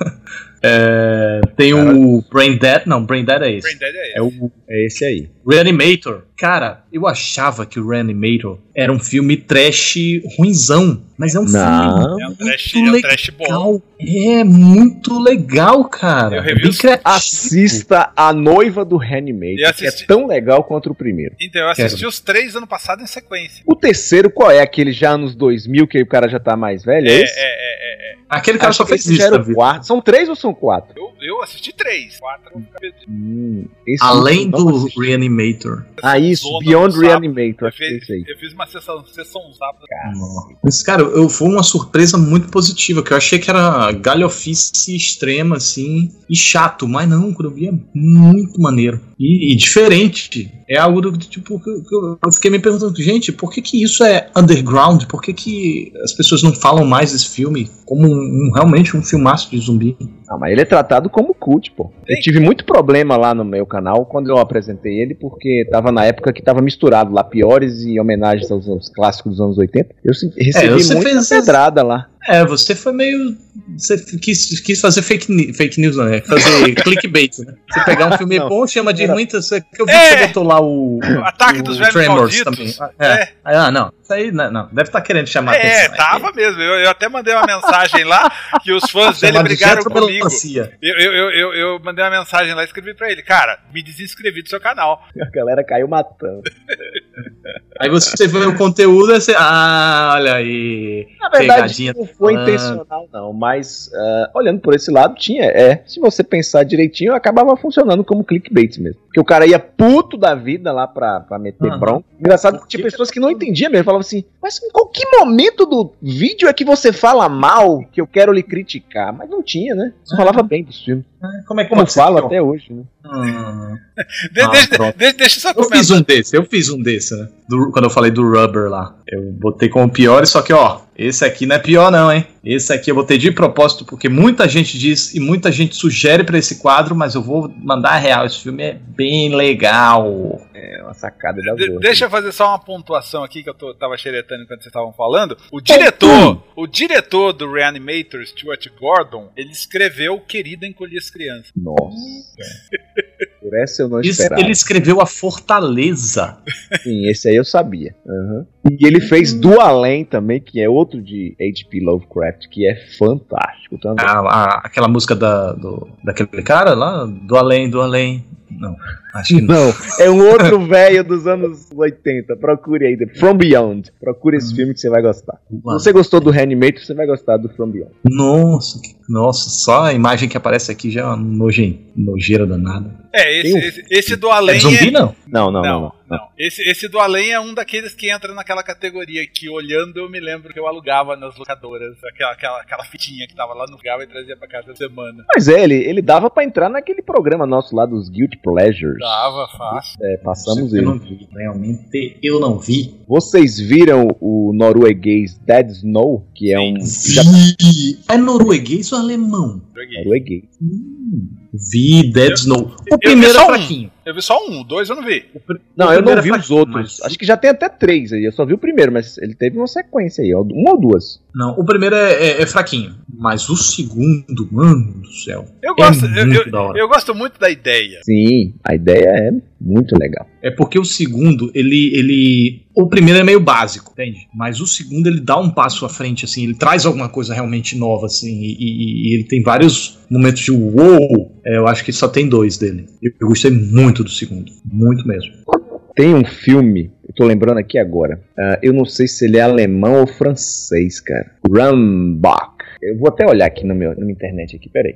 É, tem Cara, o Brain Dead, não, Brain Dead é esse. Brain Dead é esse. É, o, é esse aí. Reanimator. Cara, eu achava que o Reanimator era um filme trash ruinzão. Mas é um não. filme é um trash, muito é um trash legal. Bom. É muito legal, cara. É Assista A Noiva do Reanimator, assisti... que é tão legal quanto o primeiro. Então, eu assisti Quero. os três ano passado em sequência. O terceiro, qual é? Aquele já anos 2000, que o cara já tá mais velho? É, é, é, é, é. Aquele cara Acho só fez isso. Quatro. São três ou são quatro? Eu, eu assisti três. Quatro. Hum, Além do Reanimator. Ah, isso. Beyond Reanimator. Eu fiz, eu fiz uma sessão, sessão sábado. Mas, cara, eu, foi uma surpresa muito positiva, que eu achei que era galhofice extrema, assim, e chato, mas não, quando eu vi é muito maneiro. E, e diferente. É algo do tipo que eu, eu fiquei me perguntando, gente, por que que isso é underground? Por que que as pessoas não falam mais desse filme como um, um realmente um filmaço de zumbi? Ah, mas ele é tratado como cult, pô. Eu tive muito problema lá no meu canal quando eu apresentei ele, porque tava na época que tava misturado lá piores e homenagens aos, aos clássicos dos anos 80. Eu recebi é, muita pedrada lá. É, você foi meio. Você quis, quis fazer fake, fake news, né? Fazer clickbait, né? Você pegar um filme não, bom, chama de ruim, você, que eu vi é, que você botou lá o. o Ataque o, dos Velhos Tremors também. É. é. Ah, não. Isso aí, não, não. Deve estar tá querendo chamar é, atenção. É, tava aí. mesmo. Eu, eu, até mandei uma mensagem lá que os fãs dele brigaram comigo. Eu, eu, eu, eu, mandei uma mensagem lá e escrevi pra ele, cara, me desinscrevi do seu canal. A galera caiu matando. aí você vê o conteúdo e você. Ah, olha aí. Na verdade, não foi intencional, não. Mas uh, olhando por esse lado, tinha. É, se você pensar direitinho, acabava funcionando como clickbait mesmo. Porque o cara ia puto da vida lá pra, pra meter uhum. bronca. Engraçado que tinha pessoas que não entendiam mesmo. Falavam assim, mas em qualquer momento do vídeo é que você fala mal que eu quero lhe criticar? Mas não tinha, né? Você uhum. falava bem dos filmes. Como é que Como eu falo até hoje, né? Hum. De, ah, deixa, deixa, deixa só Eu fiz um desse, eu fiz um desse, né? Do, quando eu falei do Rubber lá. Eu botei como pior, só que, ó, esse aqui não é pior, não, hein? Esse aqui eu botei de propósito, porque muita gente diz e muita gente sugere para esse quadro, mas eu vou mandar a real. Esse filme é bem legal. É uma sacada da de, Deixa eu fazer só uma pontuação aqui que eu tô, tava xeretando enquanto vocês estavam falando. O diretor, o diretor do Reanimator, Stuart Gordon, ele escreveu Querida Encolher as Crianças. Nossa. Essa eu não esperava. Ele escreveu A Fortaleza. Sim, esse aí eu sabia. Uhum. E ele fez Do Além também, que é outro de H.P. Lovecraft, que é fantástico também. Ah, a, aquela música da, do, daquele cara lá, Do Além, Do Além. Não, acho que não. não é um outro velho dos anos 80. Procure aí, From Beyond. Procure esse hum. filme que você vai gostar. Se você gostou do Reanimator, você vai gostar do From Beyond. Nossa, nossa, só a imagem que aparece aqui já é uma nojeira danada. É, esse, um... esse, esse, do além. É zumbi, é... não? Não, não, não. não, não. Esse, esse do além é um daqueles que entra naquela categoria que, olhando, eu me lembro que eu alugava nas locadoras. Aquela, aquela, aquela fitinha que tava lá no lugar e trazia pra casa da semana. Mas é, ele, ele dava pra entrar naquele programa nosso lá dos Guilty Pleasures. Dava, fácil. É, passamos eu ele. Eu não vi, realmente eu não vi. Vocês viram o norueguês Dead Snow? Que é um. Vi. É norueguês ou alemão? Norueguês. Hum, vi Dead Snow. O primeiro é fraquinho. Eu vi só um, dois eu não vi. Não, eu não vi os outros. Mas... Acho que já tem até três aí. Eu só vi o primeiro, mas ele teve uma sequência aí, uma ou duas. Não, o primeiro é, é, é fraquinho. Mas o segundo, mano do céu. Eu gosto, é eu, eu, eu, gosto muito da ideia. Sim, a ideia é muito legal. É porque o segundo, ele. ele o primeiro é meio básico, entende? Mas o segundo ele dá um passo à frente, assim, ele traz alguma coisa realmente nova, assim, e, e, e ele tem vários momentos de uou. É, eu acho que só tem dois dele. Eu gostei muito do segundo, muito mesmo. Tem um filme, eu tô lembrando aqui agora. Uh, eu não sei se ele é alemão ou francês, cara. Rambach. Eu vou até olhar aqui no meu, na minha internet aqui, peraí.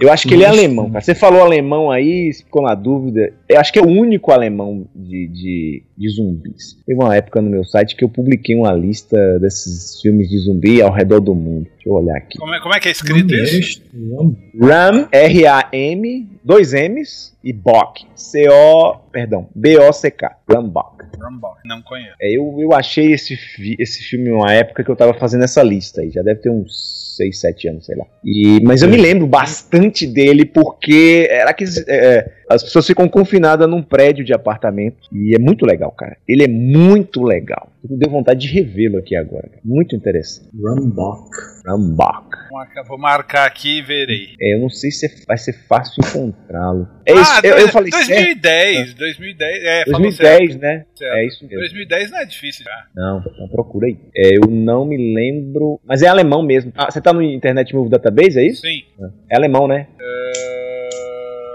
Eu acho que ele é alemão, cara. Você falou alemão aí, ficou na dúvida. Eu acho que é o único alemão de, de, de zumbis. Teve uma época no meu site que eu publiquei uma lista desses filmes de zumbi ao redor do mundo. Deixa eu olhar aqui. Como é, como é que é escrito isso? Ram, R-A-M, dois M's e Bock. C-O, perdão, B-O-C-K. Rambach. Rambach, não conheço. É, eu, eu achei esse, esse filme uma época que eu tava fazendo essa lista aí. Já deve ter uns 6, 7 anos, sei lá. E, mas eu me lembro bastante dele porque era aqueles. É, é, As pessoas ficam confinadas num prédio de apartamento. E é muito legal, cara. Ele é muito legal. Eu deu vontade de revê-lo aqui agora. Muito interessante. Rumbach. Rumbach. Vou marcar aqui e verei. É, eu não sei se vai ser fácil encontrá-lo. É ah, isso, eu, eu, falei 2010, certo? 2010, é, 2010, né? Certo. É isso mesmo. 2010 não é difícil já. Não, não procura aí. É, eu não me lembro, mas é alemão mesmo. Ah, você tá no Internet Movie Database, é isso? Sim. É alemão, né? Uh...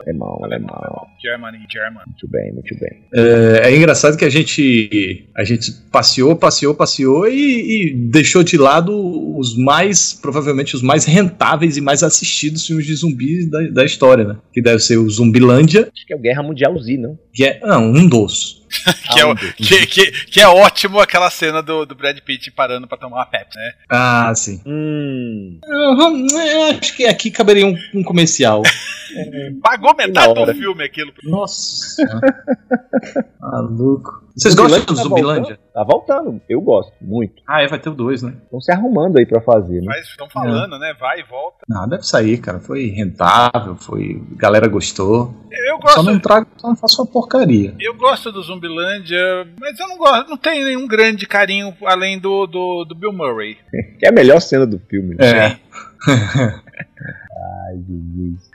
Alemão, alemão. Germany, German. Muito bem, muito bem. É, é, engraçado que a gente a gente passeou, passeou, passeou e, e, deixou de lado os mais, provavelmente os mais rentáveis e mais assistidos filmes de zumbis da, da história, né? Que deve ser o Zumbilândia. Acho que é o Guerra Mundial Z, não? Que é, não, um dos. Que, é, que, que, que, é ótimo aquela cena do, do Brad Pitt parando pra tomar uma Pepsi, né? Ah, sim. Hum. Uhum, eu acho que aqui caberia um, um comercial. Pagou metade do filme aquilo. Nossa. Maluco. Vocês gostam do tá Zumbilândia? Tá voltando, eu gosto, muito. Ah, é, vai ter o 2, né? Estão se arrumando aí pra fazer, né? Mas estão falando, é. né? Vai e volta. Não, deve sair, cara. Foi rentável, foi. A galera gostou. Eu gosto. Só não trago, só não faço uma porcaria. Eu gosto do Zumbilândia, mas eu não gosto, não tenho nenhum grande carinho além do, do, do Bill Murray. que é a melhor cena do filme. Né? É. Ai, Jesus.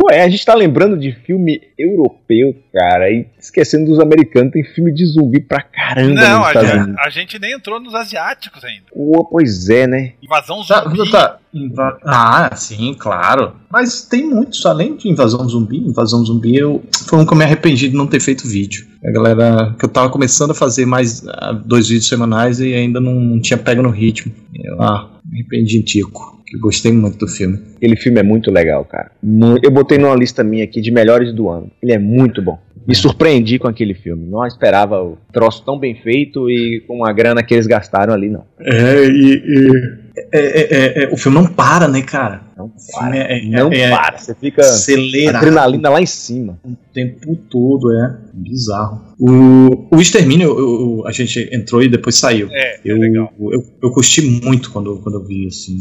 Ué, a gente tá lembrando de filme europeu, cara, e esquecendo dos americanos, tem filme de zumbi pra caramba. Não, a gente, a gente, nem entrou nos asiáticos ainda. Pô, pois é, né? Invasão tá, zumbi. Tá, inva ah, sim, claro. Mas tem muitos, além de invasão zumbi, invasão zumbi, eu foi um que eu me arrependi de não ter feito vídeo. A galera, que eu tava começando a fazer mais uh, dois vídeos semanais e ainda não tinha pego no ritmo. Eu, ah, me arrependi, Tico que gostei muito do filme. Aquele filme é muito legal, cara. Eu botei numa lista minha aqui de melhores do ano. Ele é muito bom. Me surpreendi com aquele filme. Não esperava o troço tão bem feito e com a grana que eles gastaram ali, não. É, e, e é, é, é, é, o filme não para, né, cara? Não para. É, não para. Você fica acelerado. adrenalina lá em cima. O tempo todo, é bizarro. O, o Extermínio, eu, eu, a gente entrou e depois saiu. É, eu, legal. Eu, eu, curti muito quando, quando eu vi, assim.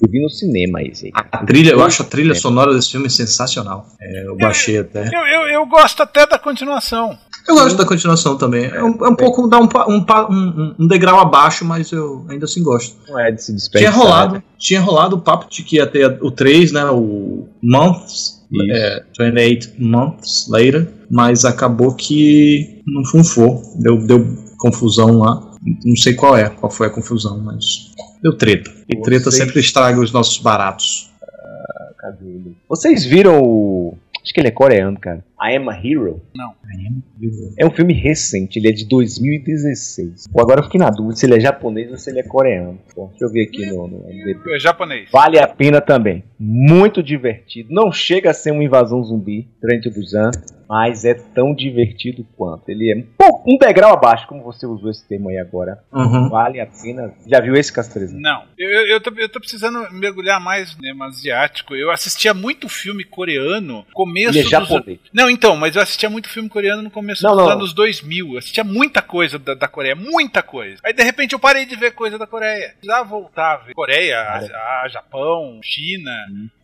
Eu vi no cinema esse aí. A, a trilha, eu acho a trilha sonora desse filme sensacional. eu baixei até. Eu, eu, eu gosto até da continuação. Eu gosto da continuação também. É um, é um pouco dá um, um, um, degrau abaixo, mas eu ainda assim gosto. Não é de se Tinha rolado, tinha rolado o papo de que ia ter o 3, né? O Months. É, 28 Months Later. Mas acabou que não funfou. Deu, deu confusão lá. Não sei qual é, qual foi a confusão, mas deu treta. E treta sempre estraga os nossos baratos. Ah, cadê ele? Vocês viram o Acho que ele é coreano, cara. I Am a Hero? Não. I Am a Hero. É um filme recente, ele é de 2016. Ou agora eu fiquei na dúvida se ele é japonês ou se ele é coreano. Bom, deixa eu ver aqui no, no É japonês. Vale a pena também. Muito divertido. Não chega a ser uma invasão zumbi, Trent Busan mas é tão divertido quanto. Ele é um, pouco, um degrau abaixo, como você usou esse termo aí agora. Uhum. Vale a pena. Já viu esse Castreza? Não. Eu, eu, eu, tô, eu tô precisando mergulhar mais no cinema asiático. Eu assistia muito filme coreano começo Ele é japonês. Dos... Não, então, mas eu assistia muito filme coreano no começo não, dos não. anos 2000. Eu assistia muita coisa da, da, Coreia, muita coisa. Aí de repente eu parei de ver coisa da Coreia. Já voltar a ver Coreia, a, a, Japão, China.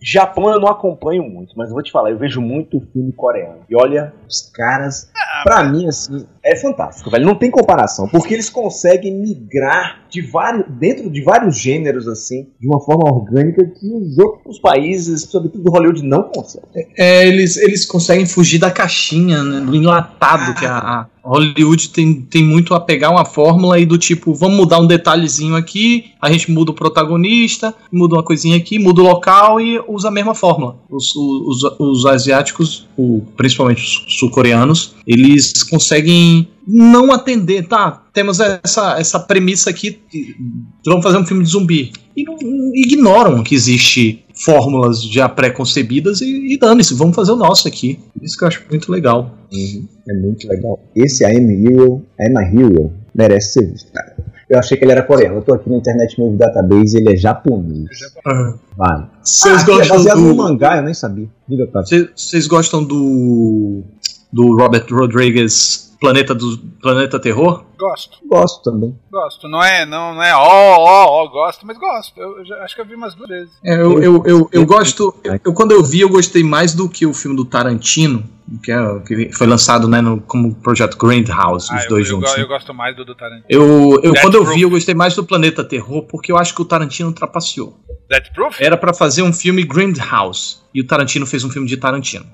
Japão eu não acompanho muito, mas eu vou te falar, eu vejo muito filme coreano. E olha, os caras, ah, pra mim, assim, é fantástico, velho. Não tem comparação, porque eles conseguem migrar de vários, dentro de vários gêneros, assim, de uma forma orgânica que os outros países, sobretudo Hollywood, não conseguem. É, eles, eles conseguem fugir da caixinha, né, do enlatado ah. que a, a Hollywood tem, tem muito a pegar uma fórmula e do tipo, vamos mudar um detalhezinho aqui, a gente muda o protagonista, muda uma coisinha aqui, muda o local e usa a mesma fórmula. Os, os, os asiáticos, o, principalmente os sul-coreanos, eles conseguem não atender, tá? Temos essa, essa premissa aqui, vamos fazer um filme de zumbi. E não, ignoram que existe fórmulas já pré-concebidas e, e dane-se, vamos fazer o nosso aqui. Isso que eu acho muito legal. Uhum, é muito legal. Esse I Am Hero, I Am a Hero, merece ser visto, cara. Eu achei que ele era coreano. Eu tô aqui na internet Movie Database ele é japonês. Uhum. Vale. Vocês ah, gostam é baseado do... no mangá, eu nem sabia. Diga, Vocês gostam do do Robert Rodriguez Planeta do Planeta Terror? Gosto. Gosto também. Gosto. Não é, não, não é ó, ó, ó, gosto, mas gosto. Eu, eu já, acho que eu vi umas duas vezes. É, eu, eu, eu, eu, gosto. Eu, quando eu vi, eu gostei mais do que o filme do Tarantino que, é, que foi lançado né, no, como projeto Grindhouse, ah, os dois eu, juntos. Eu, eu, gosto mais do, do Tarantino. Eu, eu quando eu vi, eu gostei mais do Planeta Terror, porque eu acho que o Tarantino trapaceou. Death Proof? Era para fazer um filme Grindhouse. E o Tarantino fez um filme de Tarantino.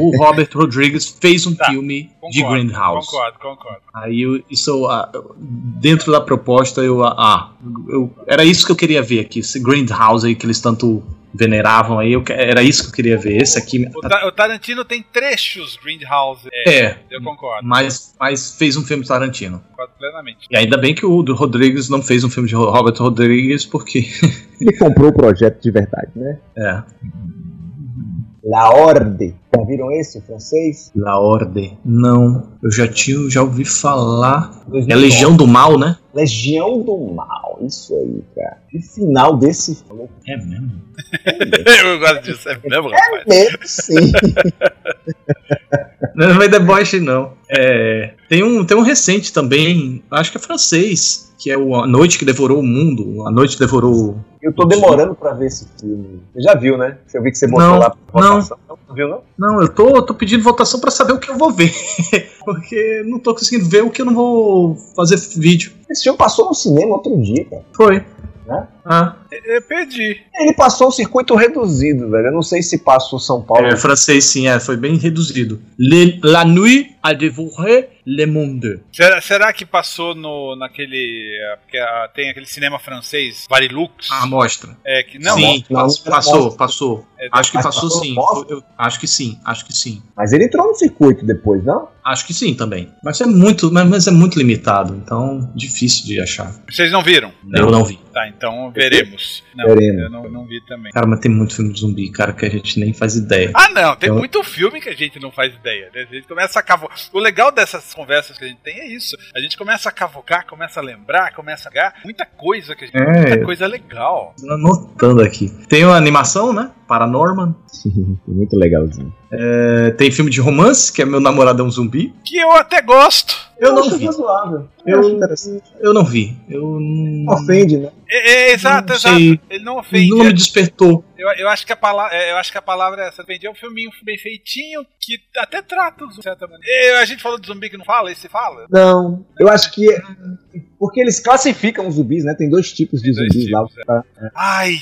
O Robert Rodrigues fez um tá, filme concordo, de Grindhouse. Concordo, concordo. Aí isso, uh, dentro da proposta, eu, uh, eu, era isso que eu queria ver aqui, esse Grindhouse aí que eles tanto veneravam aí, eu, era isso que eu queria ver. Esse aqui. O, o Tarantino tem trechos Grindhouse. É, é, eu concordo. Mas, mas fez um filme Tarantino. Concordo plenamente. E ainda bem que o do Rodrigues não fez um filme de Robert Rodrigues, porque. Ele comprou o projeto de verdade, né? É. La Orde. Já viram esse, francês? La Orde. Não. Eu já tinha, já ouvi falar. 2009. É Legião do Mal, né? Legião do Mal, isso aí, cara. E final desse. É mesmo? eu gosto disso, é mesmo, é rapaz? É mesmo, sim. não, não é deboche, não. É, tem, um, tem um recente também, acho que é francês, que é o A Noite que Devorou o Mundo. A Noite que Devorou. Eu tô demorando pra ver esse filme. Você já viu, né? Eu vi que você botou não, lá pra votação. Não. não viu, não? Não, eu tô, tô pedindo votação pra saber o que eu vou ver. Porque não tô conseguindo ver o que eu não vou fazer vídeo. Esse filme passou no cinema outro dia, cara. Foi. Né? Ah. Eu perdi. Ele passou um circuito reduzido, velho. Eu não sei se passou São Paulo. É, francês sim, é, foi bem reduzido. Le, la nuit a dévoré le monde. Será, será que passou no, naquele. Porque uh, tem aquele cinema francês, Varilux? Ah, mostra. É, que, não, sim, mostra, passou, mostra. passou. É, acho que passou, passou sim. Eu, acho que sim, acho que sim. Mas ele entrou no circuito depois, não? Acho que sim também. Mas é muito, mas, mas é muito limitado, então difícil de achar. Vocês não viram? Não. Eu não vi. Tá, então veremos. Não, veremos. eu não, não, vi também. Cara, mas tem muito filme de zumbi, cara, que a gente nem faz ideia. Ah, não, tem então... muito filme que a gente não faz ideia. Né? A gente começa a cavocar. O legal dessas conversas que a gente tem é isso. A gente começa a cavocar, começa a lembrar, começa a ganhar muita coisa que a gente. É. Muita coisa legal. Anotando aqui. Tem uma animação, né? Paranorman. Sim, muito legalzinho. É, tem filme de romance, que é Meu Namorado é um Zumbi. Que eu até gosto. Eu, eu não vi. Razoável. Eu, eu, eu não vi. Eu não... Ofende, né? É, é, exato, exato. Ele não ofende. Não me despertou. Eu, eu, acho que a palavra, é, eu acho que a palavra é essa. Ofende é um filminho bem feitinho que até trata de certa maneira. A gente falou de zumbi que não fala, esse fala? Não. Eu acho que é, porque eles classificam os zumbis, né? Tem dois tipos de zumbis tipos, lá. É. Ai,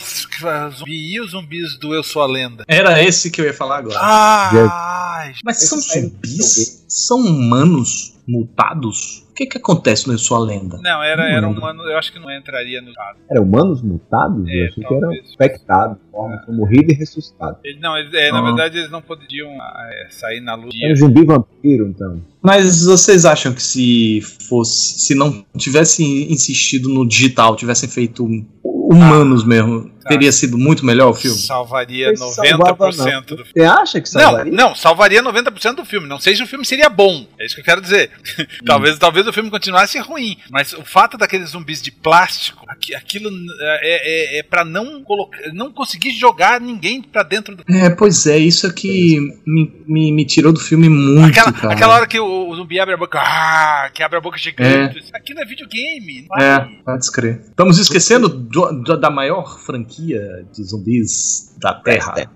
zumbi e os zumbis do Eu Sou a Lenda. Era esse que eu ia falar agora. Ai, Mas são zumbis? São humanos mutados? O que que acontece no Sua Lenda? Não, era, era humano, eu acho que não entraria no Era humanos mutados? É, eu achei que eram infectados, é. morrido e ressuscitado. Ele, não, ele, é, ah. na verdade eles não podiam é, sair na luz. Era um zumbi vampiro, então. Mas vocês acham que se fosse, se não tivesse insistido no digital, tivessem feito humanos ah, mesmo, teria sido muito melhor o filme? Salvaria 90% do filme. Você acha que salvaria? Não, não, salvaria 90% do filme. Não sei se o filme seria bom. É isso que eu quero dizer. Hum. talvez, talvez o filme continuasse ruim. Mas o fato daqueles zumbis de plástico, aquilo é, é, é para não colocar, não conseguir jogar ninguém para dentro do É, pois é, isso é que me, me, me tirou do filme muito. Aquela, cara. aquela hora que o, o, zumbi abre a boca, ah, que abre a boca gigante. É. Aquilo é videogame. É, pode crer. Estamos esquecendo do, do, da maior franquia de zumbis da Terra.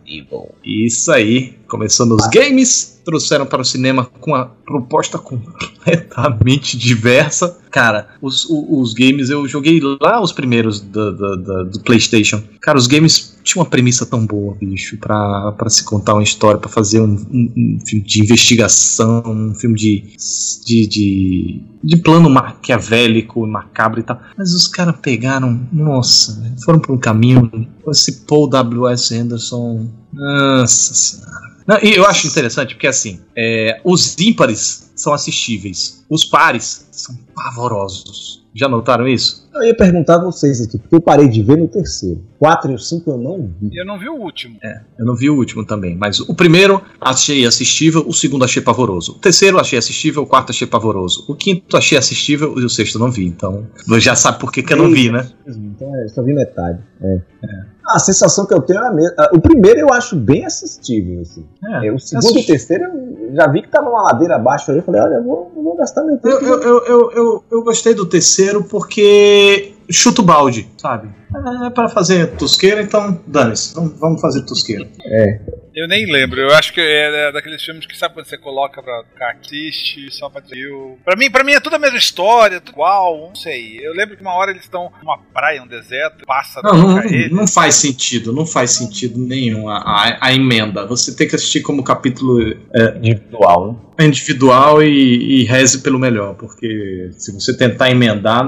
Isso aí. Começou nos games, trouxeram para o cinema com uma proposta completamente diversa. Cara, os, os, os games, eu joguei lá os primeiros do, do, do, do, PlayStation. Cara, os games tinham uma premissa tão boa, bicho, pra se contar uma história, para fazer um, um, um, filme de investigação, um filme de, de, de, de plano maquiavélico, macabro e tal. Mas os caras pegaram, nossa, foram por um caminho. Esse Paul W.S. Anderson. Nossa senhora. Não, e eu acho interessante porque assim, é, os ímpares são assistíveis, os pares são pavorosos. Já notaram isso? Eu ia perguntar a vocês aqui, porque eu parei de ver no terceiro. 4 e o 5 eu não vi. Eu não vi o último. É, eu não vi o último também. Mas o primeiro achei assistível, o segundo achei pavoroso. O terceiro achei assistível, o quarto achei pavoroso. O quinto achei assistível e o sexto não vi. Então, você já sabe por que, que eu não vi, né? Então, eu só vi metade. É. é. A sensação que eu tenho é a mesma. O primeiro eu acho bem assistível, assim. É, o segundo e o terceiro eu já vi que tava uma ladeira abaixo aí. Eu falei, olha, eu vou, eu vou gastar exatamente. Eu, eu, eu, eu, eu gostei do terceiro porque chuta o balde, sabe? É para fazer tosqueira, então dane-se, vamos fazer tosqueira. É. Eu nem lembro, eu acho que é daqueles filmes que sabe quando você coloca pra ficar assiste, só pra dizer. Pra mim, pra mim é tudo a mesma história, tudo igual, não sei. Eu lembro que uma hora eles estão numa praia, um deserto, passa Não, não, não faz sentido, não faz sentido nenhum a, a, a emenda. Você tem que assistir como capítulo é, individual. Individual e, e reze pelo melhor, porque se você tentar emendar,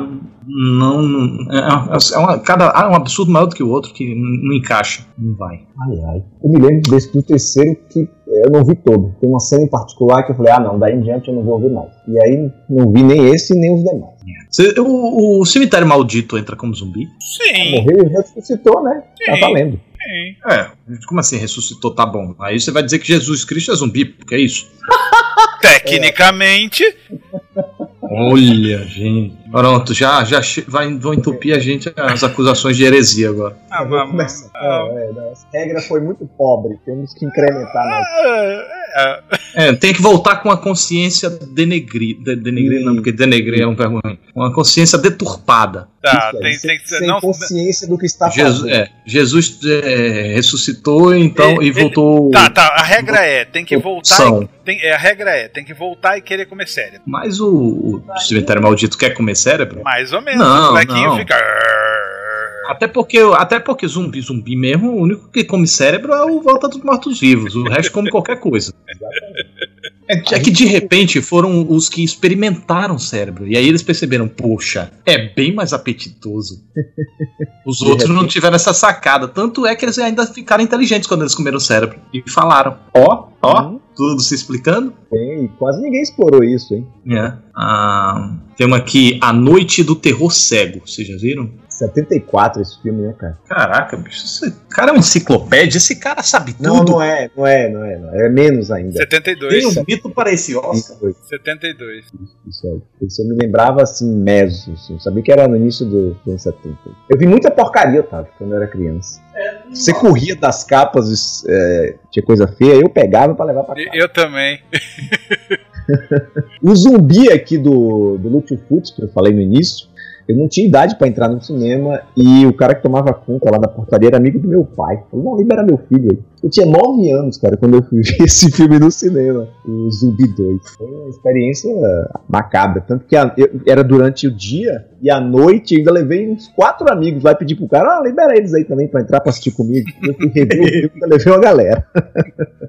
não. É, é, é, uma, cada, é um absurdo maior do que o outro que não, encaixa, não vai. Ai, ai. Eu me lembro desse do terceiro que eu não vi todo. Tem uma cena em particular que eu falei, ah não, daí em diante eu não vou ver mais. E aí não vi nem esse nem os demais. Você, o, o, cemitério maldito entra como zumbi? Sim. Morreu e ressuscitou, né? Sim. Tá valendo. Sim. É, como assim ressuscitou? Tá bom. Aí você vai dizer que Jesus Cristo é zumbi, porque é isso. Tecnicamente. Olha, gente. Pronto, já, já vai, vão entupir a gente as acusações de heresia agora. Ah, vamos. Ah, é, a regra foi muito pobre, temos que incrementar mais. Ah, é, é, tem que voltar com a consciência denegrida. De, denegrir, não, porque denegrir é um verbo ruim. Uma consciência deturpada. Tá, tem, tem que ser. Sem não, consciência do que está Jesus, fazendo. É, Jesus é, ressuscitou então e, e voltou. Tá, tá. A regra é: tem que voltar. E, tem, é, a regra é: tem que voltar e querer comer cérebro. Mas o, o cemitério maldito quer comer cérebro? Mais ou menos. Não, o molequinho não. fica. Até porque, até porque zumbi, zumbi mesmo, o único que come cérebro é o Volta dos Mortos-Vivos. O resto come qualquer coisa. É, é, que de repente foram os que experimentaram cérebro. E aí eles perceberam, poxa, é bem mais apetitoso. Os outros não tiveram essa sacada. Tanto é que eles ainda ficaram inteligentes quando eles comeram cérebro. E falaram: ó, oh, ó, oh, tudo se explicando. Tem, quase ninguém explorou isso, hein? É. Ah, temos aqui A Noite do Terror Cego. Vocês já viram? 74 esse filme, né, cara? Caraca, bicho, esse cara é uma enciclopédia, esse cara sabe tudo. Não, não é, não é, não é, não é, é menos ainda. 72. Tem um mito para esse Oscar. 72. Isso, isso, aí. isso eu me lembrava assim, meso, assim, eu sabia que era no início dos anos 70. Eu vi muita porcaria, tá, quando eu era criança. É, Você corria das capas, é, tinha coisa feia, eu pegava para levar pra casa. Eu também. o zumbi aqui do, do Lucio Futs, que eu falei no início, eu não tinha idade para entrar no cinema e o cara que tomava conta lá da portaria era amigo do meu pai. Falou, não, libera meu filho aí. Eu tinha 9 anos, cara, quando eu fui ver esse filme no cinema, o Zumbi 2. Foi uma experiência macabra. Tanto que a, eu, era durante o dia e à noite ainda levei uns quatro amigos lá pedir pro cara, ah, libera eles aí também pra entrar pra assistir comigo. Eu fui rever o filme e levei uma galera.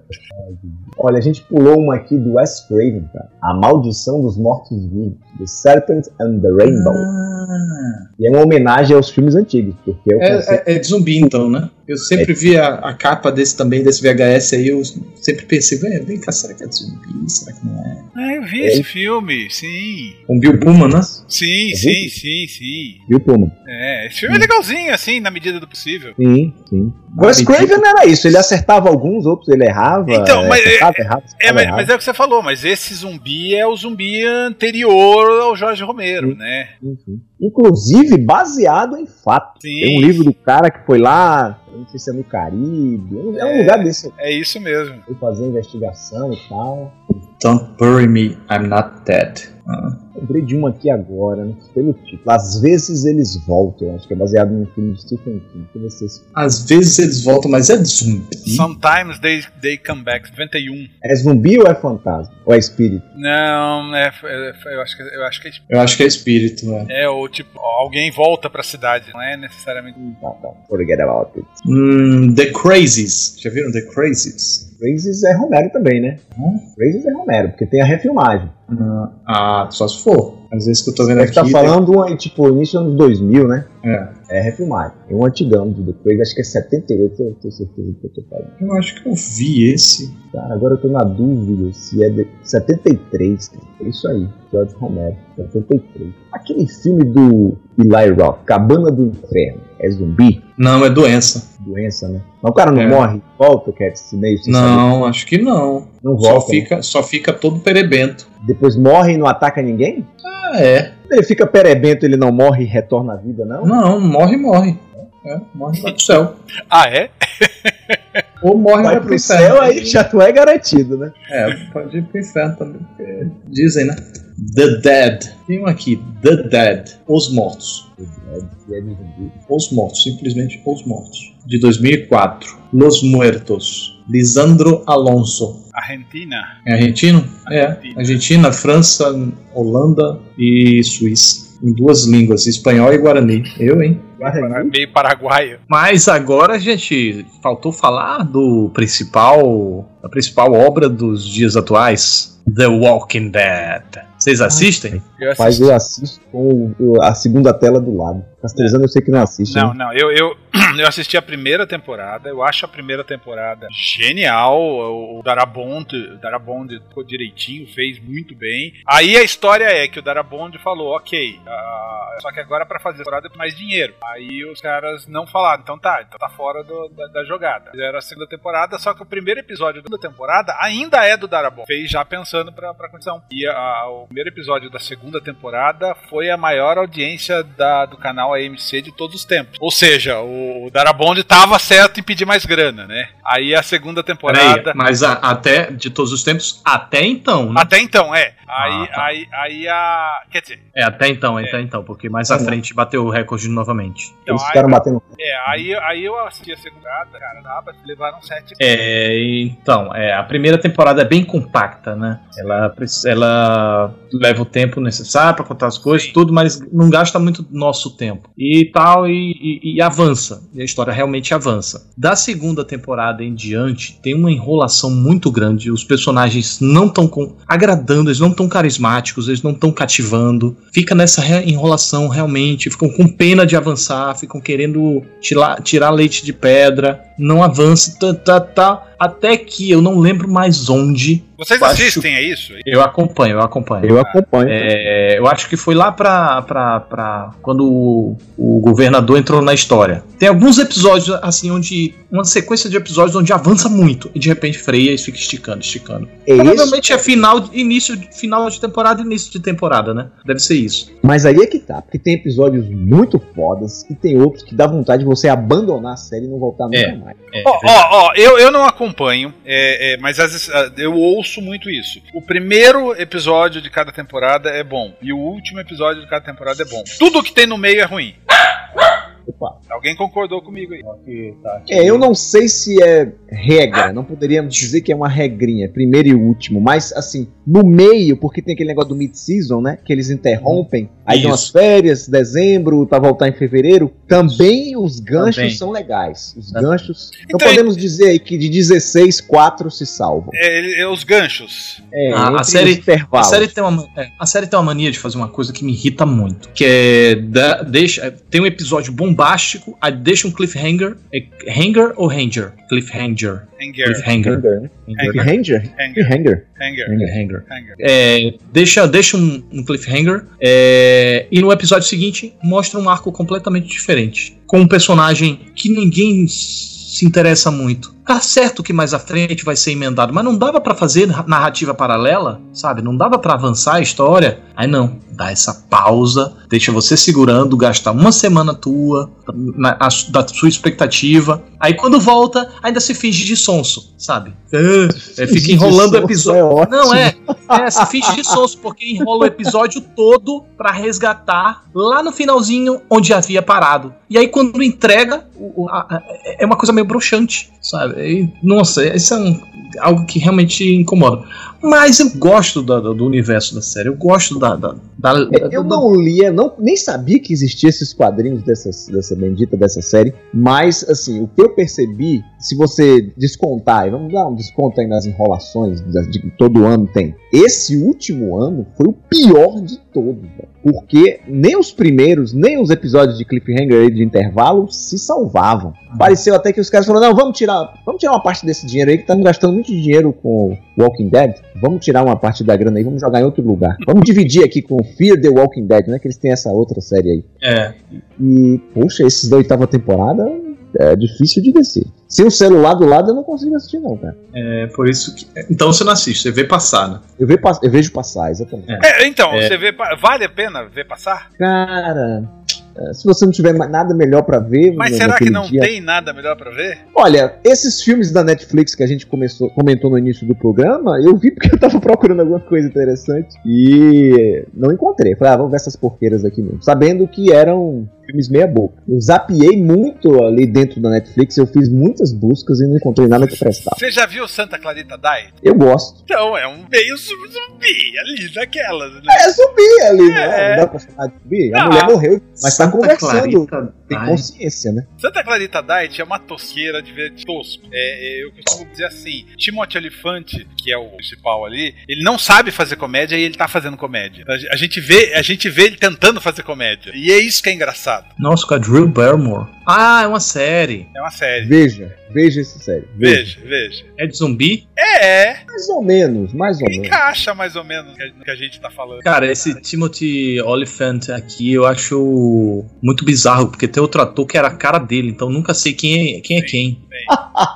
Olha, a gente pulou uma aqui do Wes Craven, cara. A Maldição dos Mortos-Vivos. The Serpent and the Rainbow. Ah. E é uma homenagem aos filmes antigos. Porque é, é, é, de zumbi, então, né? Eu sempre é. vi a, a, capa desse também, desse VHS aí, eu sempre pensei, vem cá, será que é de zumbi? Será que não é? Ah, eu vi é. esse filme, sim. Com Bill Pullman, né? Sim, sim, sim, sim. Bill Pullman. É, esse filme é legalzinho, assim, na medida do possível. Sim, sim. Wes Craven era isso, ele acertava alguns, outros ele errava. Então, mas, acertava, é, errava, é, mas, mas, é o que você falou, mas esse zumbi é o zumbi anterior ao Jorge Romero, sim, né? Sim, sim. Inclusive baseado em fato. Tem um livro do cara que foi lá, não sei se é no Caribe, é um é, lugar desse. É isso mesmo. Foi fazer investigação e tal. Don't bury me, I'm not dead. Lembrei de uma aqui agora, né? Pelo título. Às vezes eles voltam. Acho que é baseado num filme de Stephen King. Vocês... Às vezes eles voltam, mas é zumbi. Sometimes they, they come back. 91. É zumbi ou é fantasma? Ou é espírito? Não, é, é, eu, acho que, eu acho que é espírito. Eu acho que é espírito, né? É, ou tipo, alguém volta pra cidade. Não é necessariamente. Tá, tá. Forget about it. Hum, The Crazies. Já viram The Crazies? Crazies é Romero também, né? Hum? Crazies é Romero, porque tem a refilmagem. Ah, ah, só se for. Às vezes que eu tô vendo Você aqui. Você tá falando, tem... tipo, início dos anos 2000, né? É. É refilmagem. É um antigão do The Crazy, acho que é 78, eu tenho certeza que eu tô falando. Eu acho que eu vi esse. Cara, agora eu tô na dúvida se é de 73, É isso aí, George Romero, 73. Aquele filme do Eli Roth, Cabana do Inferno, é zumbi? Não, é doença. Doença, né? Mas o cara não é. morre, volta, quer esse meio Não, saber? acho que não. Não volta. Só fica, né? só fica todo perebento. Depois morre e não ataca ninguém? Ah, é. Ele fica perebento, ele não morre e retorna à vida, não? Não, morre, morre. É, morre vai pro céu. Ah, é? Ou morre vai, vai pro céu, aí já tu é garantido, né? É, pode ir pro inferno também, dizem, né? The Dead. Tem um aqui, The Dead, Os Mortos. Os Mortos, simplesmente Os Mortos. De 2004. Los Muertos. Lisandro Alonso. Argentina. É argentino? É. Argentina. É. Argentina, França, Holanda e Suíça. Em duas línguas, espanhol e guarani. Eu, hein? Meio paraguaio. Mas agora, gente, faltou falar do principal. A principal obra dos dias atuais: The Walking Dead. Vocês assistem? Eu Mas eu assisto com a segunda tela do lado. Castrizando eu sei que não assiste. Não, né? não. Eu, eu, eu assisti a primeira temporada. Eu acho a primeira temporada genial. O Darabond, o Darabond ficou direitinho, fez muito bem. Aí a história é que o Darabond falou, ok, uh, só que agora para fazer a temporada é mais dinheiro. Aí os caras não falaram, então tá, então tá fora do, da, da, jogada. Fizeram a segunda temporada, só que o primeiro episódio da temporada ainda é do Darabond. Fez já pensando pra, pra condição. E a, o primeiro episódio da segunda temporada foi a maior audiência da, do canal AMC de todos os tempos. Ou seja, o, Darabond tava certo em pedir mais grana, né? Aí a segunda temporada. Aí, mas a, até de todos os tempos, até então, né? Até então, é. Aí, ah, tá. aí, aí a. Quer dizer. É, até então, é. até então, porque mais à frente bateu o recorde novamente. Então, Eles ficaram aí, batendo. É, aí, aí eu assisti a segunda cara, dava, levaram sete. É, então, é, a primeira temporada é bem compacta, né? Ela, ela leva o tempo necessário para contar as coisas, Sim. tudo, mas não gasta muito nosso tempo. E tal, e, e, e avança. E a história realmente avança. Da segunda temporada em diante, tem uma enrolação muito grande. Os personagens não estão agradando, eles não estão carismáticos, eles não estão cativando. Fica nessa enrolação realmente, ficam com pena de avançar, ficam querendo tirar, tirar leite de pedra, não avança, tá, tá, tá, até que eu não lembro mais onde. Vocês assistem, é isso? Eu acompanho, eu acompanho. Eu acompanho. É, eu acho que foi lá pra, pra, pra quando o, o governador entrou na história. Tem alguns episódios, assim, onde. Uma sequência de episódios onde avança muito e de repente freia e fica esticando, esticando. É Provavelmente isso? é final, início, final de temporada início de temporada, né? Deve ser isso. Mas aí é que tá, porque tem episódios muito fodas e tem outros que dá vontade de você abandonar a série e não voltar nunca é, mais. Ó, ó, ó, eu, eu não acompanho, é, é, mas vezes ah, eu ouço muito isso. O primeiro episódio de cada temporada é bom e o último episódio de cada temporada é bom. Tudo que tem no meio é ruim. Opa. Alguém concordou comigo aí. Aqui, tá, aqui. É, eu não sei se é regra, não poderíamos dizer que é uma regrinha, primeiro e último, mas assim, no meio, porque tem aquele negócio do mid-season, né? Que eles interrompem, aí Isso. dão as férias, dezembro, pra voltar em fevereiro. Também os ganchos também. são legais. Os também. ganchos. Então, então podemos dizer aí que de 16, 4 se salvam. É, é os ganchos. É, a, a série, a série tem uma é, a série tem uma mania de fazer uma coisa que me irrita muito, que é da, deixa tem um episódio bombástico, aí deixa um cliffhanger, é hanger ou ranger? Cliffhanger. Hanger. Cliffhanger. Hanger. Hanger. Hanger. Hanger. É, deixa, deixa um, um cliffhanger é, e no episódio seguinte mostra um arco completamente diferente, com um personagem que ninguém se interessa muito. Tá certo que mais à frente vai ser emendado, mas não dava para fazer narrativa paralela, sabe? Não dava para avançar a história. Aí não, dá essa pausa, deixa você segurando, gasta uma semana tua, na, a, da sua expectativa. Aí quando volta, ainda se finge de sonso, sabe? É, fica enrolando o episódio. É não, é, é, se finge de sonso, porque enrola o episódio todo para resgatar lá no finalzinho onde havia parado. E aí quando entrega, é uma coisa meio broxante, sabe? E, nossa, isso é um, algo que realmente incomoda. Mas eu gosto do, do universo da série, eu gosto da. da, da eu não lia, não, nem sabia que existia esses quadrinhos dessa, dessa bendita dessa série, mas assim, o que eu percebi, se você descontar, vamos dar um desconto aí nas enrolações de, de todo ano tem. Esse último ano foi o pior de todos, porque nem os primeiros, nem os episódios de cliffhanger de intervalo se salvavam. Uhum. Pareceu até que os caras falaram: não, vamos tirar, vamos tirar uma parte desse dinheiro aí que estamos gastando muito dinheiro com Walking Dead. Vamos tirar uma parte da grana aí, vamos jogar em outro lugar. Vamos dividir aqui com Fear the Walking Dead, né? Que eles têm essa outra série aí. É. E, poxa, esses da oitava temporada é difícil de descer. Sem o celular do lado eu não consigo assistir, não, cara. É, por isso que. Então você não assiste, você vê passar, né? Eu, ve, eu vejo passar, exatamente. É. É, então, é. você vê. Vale a pena ver passar? Cara. É, se você não tiver nada melhor para ver. Mas será que não dia... tem nada melhor para ver? Olha, esses filmes da Netflix que a gente começou, comentou no início do programa, eu vi porque eu tava procurando alguma coisa interessante e não encontrei. Falei, ah, vamos ver essas porqueiras aqui mesmo. Sabendo que eram filmes meia boca. Eu zapiei muito ali dentro da Netflix, eu fiz muitas buscas e não encontrei nada que prestava. Você já viu Santa Clarita Die? Eu gosto. Então, é um meio zumbi ali, daquelas, né? É zumbi ali, né? é. né? Não dá pra chamar de zumbi. A ah, mulher morreu, mas tá Santa tá conversando. Clarita tem Die. consciência, né? Santa Clarita Diet é uma tosqueira de ver tosco. É, é, eu costumo dizer assim: Timothy Elefante, que é o principal ali, ele não sabe fazer comédia e ele tá fazendo comédia. A gente vê, a gente vê ele tentando fazer comédia. E é isso que é engraçado. Nossa, com a Drew Barrymore. Ah, é uma série. É uma série. Veja, veja essa série. Veja, veja. veja. É de zumbi? É. Mais ou menos, mais ou menos. Encaixa mais ou menos no que a gente tá falando. Cara, esse Timothy Oliphant aqui eu acho muito bizarro, porque tem outro ator que era a cara dele, então nunca sei quem é quem. É quem. Tem,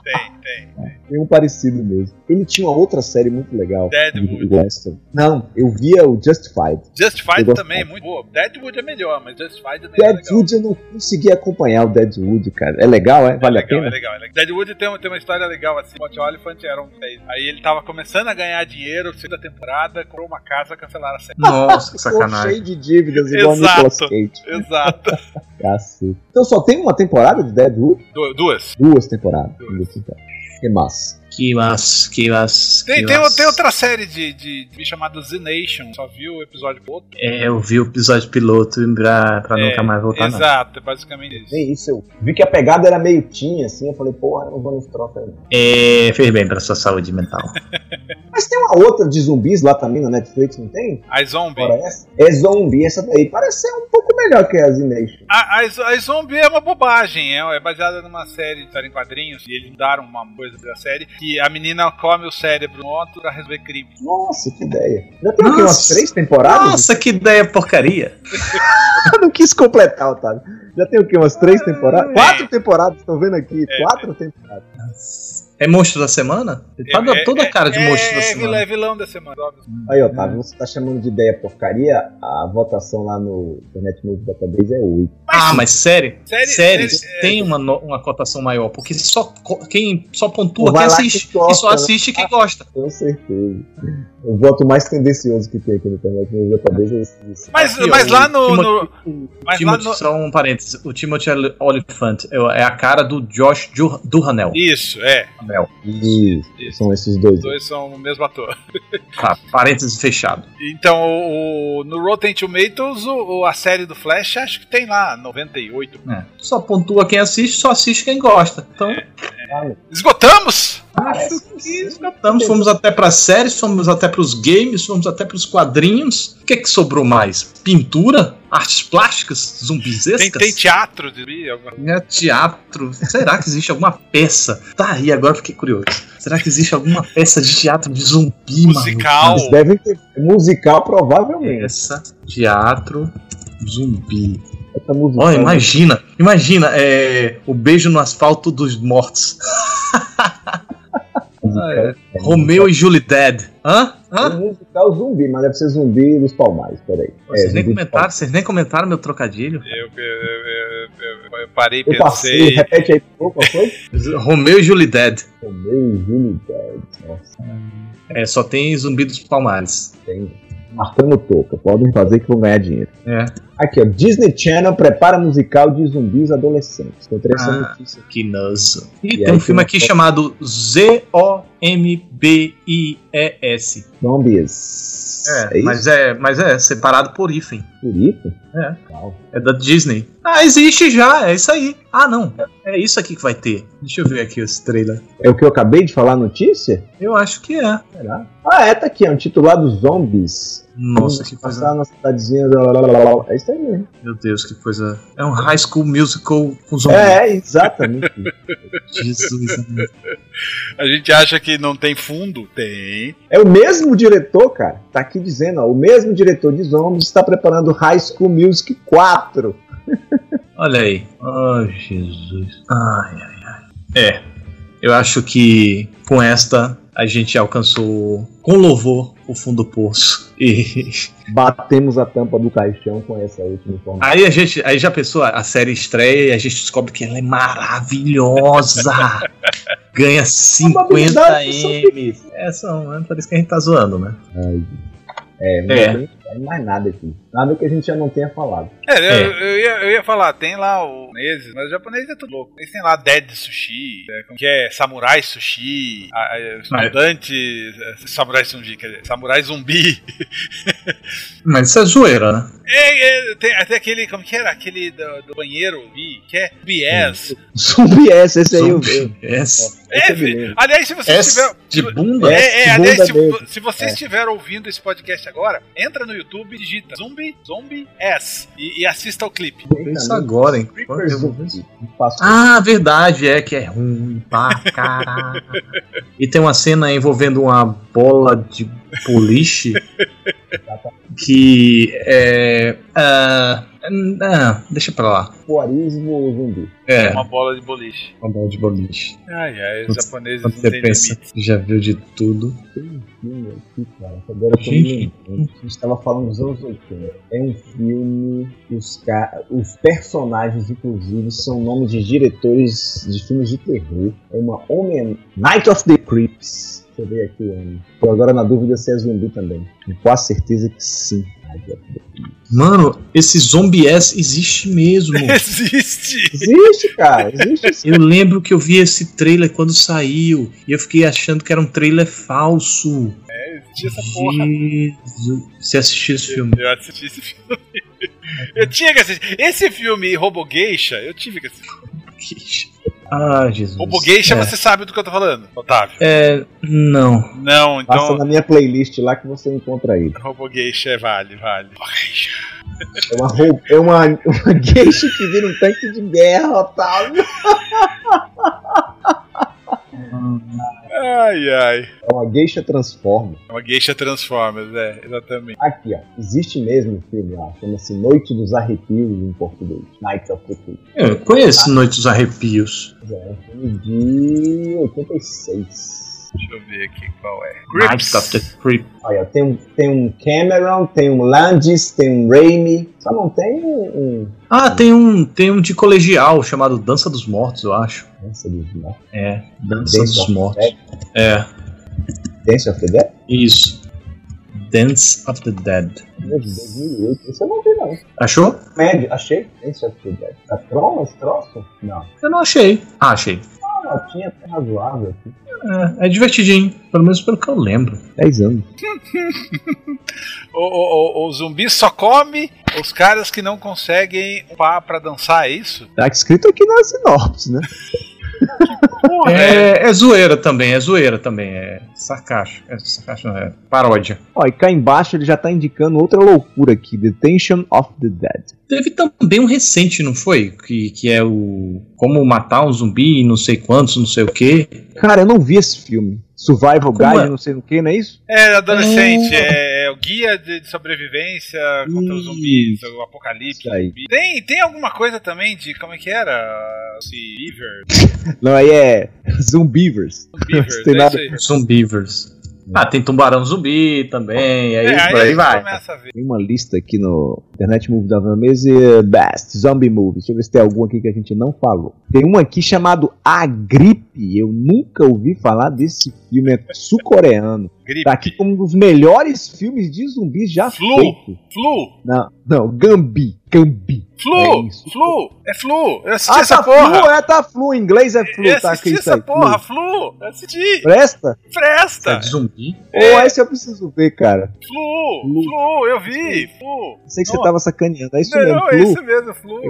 tem, tem, tem. Tem um parecido mesmo. Ele tinha uma outra série muito legal. Deadwood. Não, eu via o Justified. Justified também é muito boa. Deadwood é melhor, mas Justified é Deadwood eu não consegui acompanhar o Deadwood, cara. É legal, é? Vale é legal, a pena? É legal, é legal. Deadwood tem, tem uma história legal assim. O Oliphant era um Aí ele tava começando a ganhar dinheiro, segunda temporada, comprou uma casa, cancelaram a série. Nossa, que sacanagem. cheio de dívidas, igual Exato, Nicolas Cage. Exato. Cacete. Então só tem uma temporada de Deadwood? Duas. Duas temporadas. Duas temporadas. demás. Que massa. Que massa, que massa. Tem, tem, tem, outra série de, de, de chamada Z Nation, só viu o episódio piloto? É, eu vi o episódio piloto pra, pra é, nunca mais voltar. Exato, não. é basicamente isso. É isso, eu vi que a pegada era meio tinha, assim, eu falei, porra, eu não vou nesse troço aí. É, fez bem pra sua saúde mental. Mas tem uma outra de zumbis lá também na Netflix, não tem? A Zombie. É zombie, essa daí parece ser um pouco melhor que a Z Nation. A, a, a Zombie é uma bobagem, é, é baseada numa série, série em quadrinhos, e eles mudaram uma coisa da série, que a menina come o cérebro no outro pra resolver crime. Nossa, que ideia. Já tem aqui umas três temporadas? Nossa, que ideia porcaria. não quis completar, Otávio. Já tem o quê? Umas três temporadas? Quatro temporadas, estou vendo aqui. É, Quatro é. temporadas. É monstro da semana? Ele tá é, toda a cara de é, monstro da semana. É vilão da semana. Aí, Otávio, você tá chamando de ideia porcaria? A votação lá no Internet Movie Database é 8. Ah, mas série? Série, séries série, tem uma, uma cotação maior, porque só, quem só pontua quem assiste. Que gosta, e só assiste né? quem gosta. Com certeza. O voto mais tendencioso que tem aqui no Internet Movie Database é esse. Mas, aqui, mas lá no. Timothy, no mas Timothy, lá no... Só um parênteses. O Timothy Oliphant é a cara do Josh Duhanel. Isso, é. Mel. Isso, Isso. São esses dois. Os dois são o mesmo ator. Tá, parênteses fechado. Então, o, no Rotten Tomatoes, o, a série do Flash, acho que tem lá 98. É. Só pontua quem assiste, só assiste quem gosta. Então. É, é. Esgotamos? Acho que esgotamos. Fomos até para séries, fomos até para os games, fomos até para os quadrinhos. O que, é que sobrou mais? Pintura? Artes plásticas? Zumbizescas? Tem, tem teatro de é, Teatro. Será que existe alguma peça? Tá aí, agora fiquei curioso. Será que existe alguma peça de teatro de zumbi, Musical. Mano? Devem ter. Musical, provavelmente. Peça, teatro, zumbi. Oh, imagina, imagina, é, o beijo no asfalto dos mortos. Ah, é. Romeu e Julie Dead. Hã? Hã? É um musical zumbi, mas deve ser zumbi dos palmares, peraí. Vocês, é, nem comentaram, vocês nem comentaram meu trocadilho? Eu, eu, eu, eu parei e pensei. Passei, repete aí, qual foi? Romeu e Julie Dead. Romeu e Julie Dead, nossa. É, só tem zumbi dos palmares. Tem marcando toca. Podem fazer que vão ganhar dinheiro. É. Aqui, ó. Disney Channel prepara musical de zumbis adolescentes. Encontrei essa ah, notícia. Que nossa. E, e tem um filme aqui chamado Z-O-M-B-I-E-S. Zombies. É, é mas, é, mas é separado por hífen. Por hífen? É. É da Disney. Ah, existe já, é isso aí. Ah, não. É isso aqui que vai ter. Deixa eu ver aqui esse trailer. É o que eu acabei de falar notícia? Eu acho que é. Será? Ah, é, tá aqui, é um titulado Zombies. Nossa, que coisa. Passar na cidadezinha. É isso aí mesmo. Meu Deus, que coisa. É um high school musical com zombies. É, exatamente. Jesus. A gente acha que não tem fundo? Tem. É o mesmo diretor, cara. Tá aqui dizendo, ó. O mesmo diretor de Zombies está preparando High School Music 4. Olha aí. Oh, Jesus. Ai, ai, ai. É. Eu acho que com esta a gente alcançou com louvor o fundo do poço. E batemos a tampa do caixão com essa última informação. Aí a gente, aí já pensou, a série estreia e a gente descobre que ela é maravilhosa. Ganha 50 M. É, são, é por isso que a gente tá zoando, né? Ai, é, é. Tem mais nada aqui. Nada que a gente já não tenha falado. É, é. Eu, eu, ia, eu ia falar, tem lá o japoneses, mas o japonês é tudo louco. Eles têm lá Dead Sushi, é, que é Samurai Sushi, estudante, é, Samurai Zumbi, quer dizer, Samurai Zumbi. Mas isso é zoeira, né? É, é, tem até aquele, como que era? Aquele do, do banheiro, vi, que é BS. Zumbi S, esse aí eu vi. S. É, aliás, se você estiver. De bunda? É, é aliás, se, se você é. estiver ouvindo esse podcast agora, entra no YouTube, digita Zumbi, Zumbi S e, e assista ao clipe. Isso agora, hein? Ah, verdade, é que é ruim pra caralho. e tem uma cena envolvendo uma bola de boliche que é. Uh, ah, deixa pra lá. Poarismo zumbi. É. Uma bola de boliche. Uma bola de boliche. Ai, ai, os japoneses não você pensa, já viu de tudo. Tem um filme aqui, cara, agora gente. a gente estava falando dos anos 80. É um filme que os, os personagens, inclusive, são nomes de diretores de filmes de terror. É uma homem Night of the Creeps. Deixa eu ver aqui. Tô agora na dúvida se é zumbi também. Com quase certeza que sim. Mano, esse Zombie S existe mesmo. existe! Existe, cara. Existe. Eu lembro que eu vi esse trailer quando saiu e eu fiquei achando que era um trailer falso. É, existia essa porra. Jesus. Você assistiu esse filme? Eu assisti esse filme. Eu tinha que assistir. Esse filme, Robo Geisha, eu tive que assistir. Ah, Jesus. O Bugueixa, é. você sabe do que eu tô falando, Otávio? É. Não. Não, então. Passa na minha playlist lá que você encontra ele. Robogeisha é vale, vale. É uma, é uma, uma geisha que vira um tanque de guerra, Otávio. Ai, ai. É uma geisha Transformers. É uma geisha Transformers, é, exatamente. Aqui, ó. Existe mesmo um filme, ó. Chama-se Noite dos Arrepios em português. Night of the Creep. Eu conheço Noite dos Arrepios. É, é um filme de 86. Deixa eu ver aqui qual é. Night of the Creep. Olha, tem um, tem um Cameron, tem um Landis, tem um Raimi. Só não tem um. Ah, tem um, tem um de colegial chamado Dança dos Mortos, eu acho. Dança dos Mortos? É, Dança Dance dos Mortos. É. Dance of the Dead? Isso. Dance of the Dead. 2008, isso eu não vi não. Achou? Médio, achei. Dance of the Dead. Tá Tron esse troço? Não. Eu não achei. Ah, achei. Até razoável aqui. É, é divertidinho, pelo menos pelo que eu lembro. 10 anos. o, o, o, zumbi só come os caras que não conseguem upar pra dançar, é isso? Tá escrito aqui na sinopse, né? Porra, é, é, zoeira também, é zoeira também, é sarcástico, é sarcástico, é paródia. Ó, e cá embaixo ele já tá indicando outra loucura aqui, Detention of the Dead. Teve também um recente, não foi? Que, que é o Como Matar um Zumbi, não sei quantos, não sei o que. Cara, eu não vi esse filme. Survival Como Guide, é? não sei o que, não é isso? É, adolescente, é, é o guia de, de sobrevivência contra os zumbis, o apocalipse. Zumbi. Tem, tem alguma coisa também de, como é que era? Beaver? não, aí é Zumbivers. Zumbivers, tem é nada... Zumbivers. Ah, tem tubarão zumbi também, aí, é, aí, aí vai. Tem uma lista aqui no Internet Movie da Mesa Best Zombie Movies. Deixa eu ver se tem algum aqui que a gente não falou. Tem um aqui chamado A Gripe. Eu nunca ouvi falar desse filme, é sul-coreano. Tá aqui como um dos melhores filmes de zumbis já Flu. feito. Flu. Não, não, Gambi. Gambi. Flu! É flu! É flu! Eu assisti ah, essa tá porra! Flu, é, tá flu, em inglês é flu, eu tá aqui essa porra, flu! flu. Eu assisti! Presta? Presta! É de zumbi? É. Ou esse eu preciso ver, cara. Flu! Flu, flu eu vi! Flu! Sei que você tava sacaneando, é isso não, mesmo, Não, é isso mesmo, flu!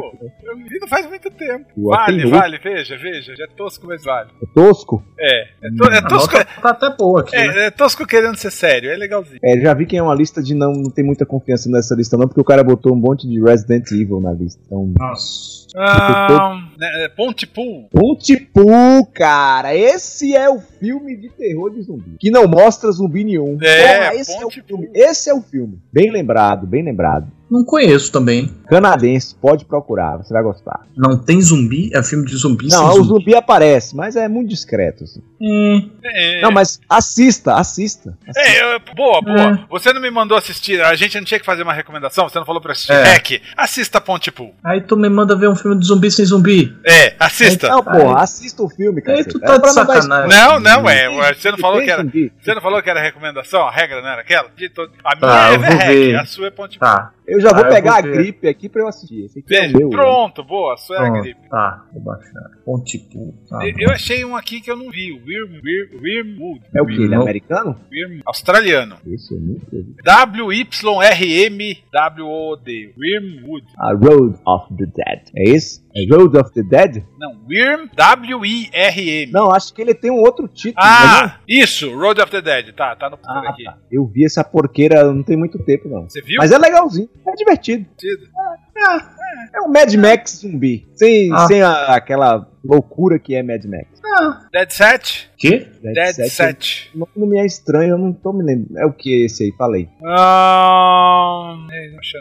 Eu vi não faz muito tempo. Vale, vale, veja, veja, já é tosco, mas vale. É tosco? É, é, to, é tosco. Tá até boa aqui. É, né? é tosco querendo ser sério, é legalzinho. É, já vi que é uma lista de não, não tem muita confiança nessa lista, não, porque o cara botou um monte de Resident Evil na lista. Então. Nossa. Ah, né, Pontypool. Pontypool, cara. Esse é o filme de terror de zumbi. Que não mostra zumbi nenhum. É, Porra, esse é o filme. Esse é o filme. Bem lembrado, bem lembrado. Não conheço também. Canadense, pode procurar, você vai gostar. Não tem zumbi? É filme de zumbi? Não, o zumbi. zumbi aparece, mas é muito discreto. Assim. Hum. É. Não, mas assista, assista. assista. É, boa, boa. É. Você não me mandou assistir, a gente não tinha que fazer uma recomendação, você não falou pra assistir é. Hack. Assista Ponte Pool. Aí tu me manda ver um filme de zumbi sem zumbi. É, assista. Não, porra, assista o filme, cara. tu tá de sacanagem. Não, não, é. Você não falou que era. Você não falou que era recomendação? A regra não era aquela? A minha ah, é Hack, a sua é Ponte Pool. Tá. Eu já vou ah, pegar a gripe aqui pra eu assistir. Esse aqui é meu, pronto, né? boa, sua é a gripe. Tá, vou baixar. Pontipu. Tá, eu, eu achei um aqui que eu não vi, o É o que? Ele é americano? Australiano. Esse eu. W-Y-R-M-W-O-D. Wormwood. A Road of the Dead. É esse? É Road of the Dead? Não, Worm, W-I-R-M. Não, acho que ele tem um outro título. Ah, é isso, Road of the Dead. Tá, tá no ah, aqui. Tá. Eu vi essa porqueira não tem muito tempo, não. Você viu? Mas é legalzinho. É divertido. É, é um Mad Max zumbi. Sem, ah. sem a, aquela loucura que é Mad Max. Ah. Dead Set? Que? Dead, Dead Set. O nome me é estranho, eu não tô me lembrando. É o que esse aí? Falei. Um...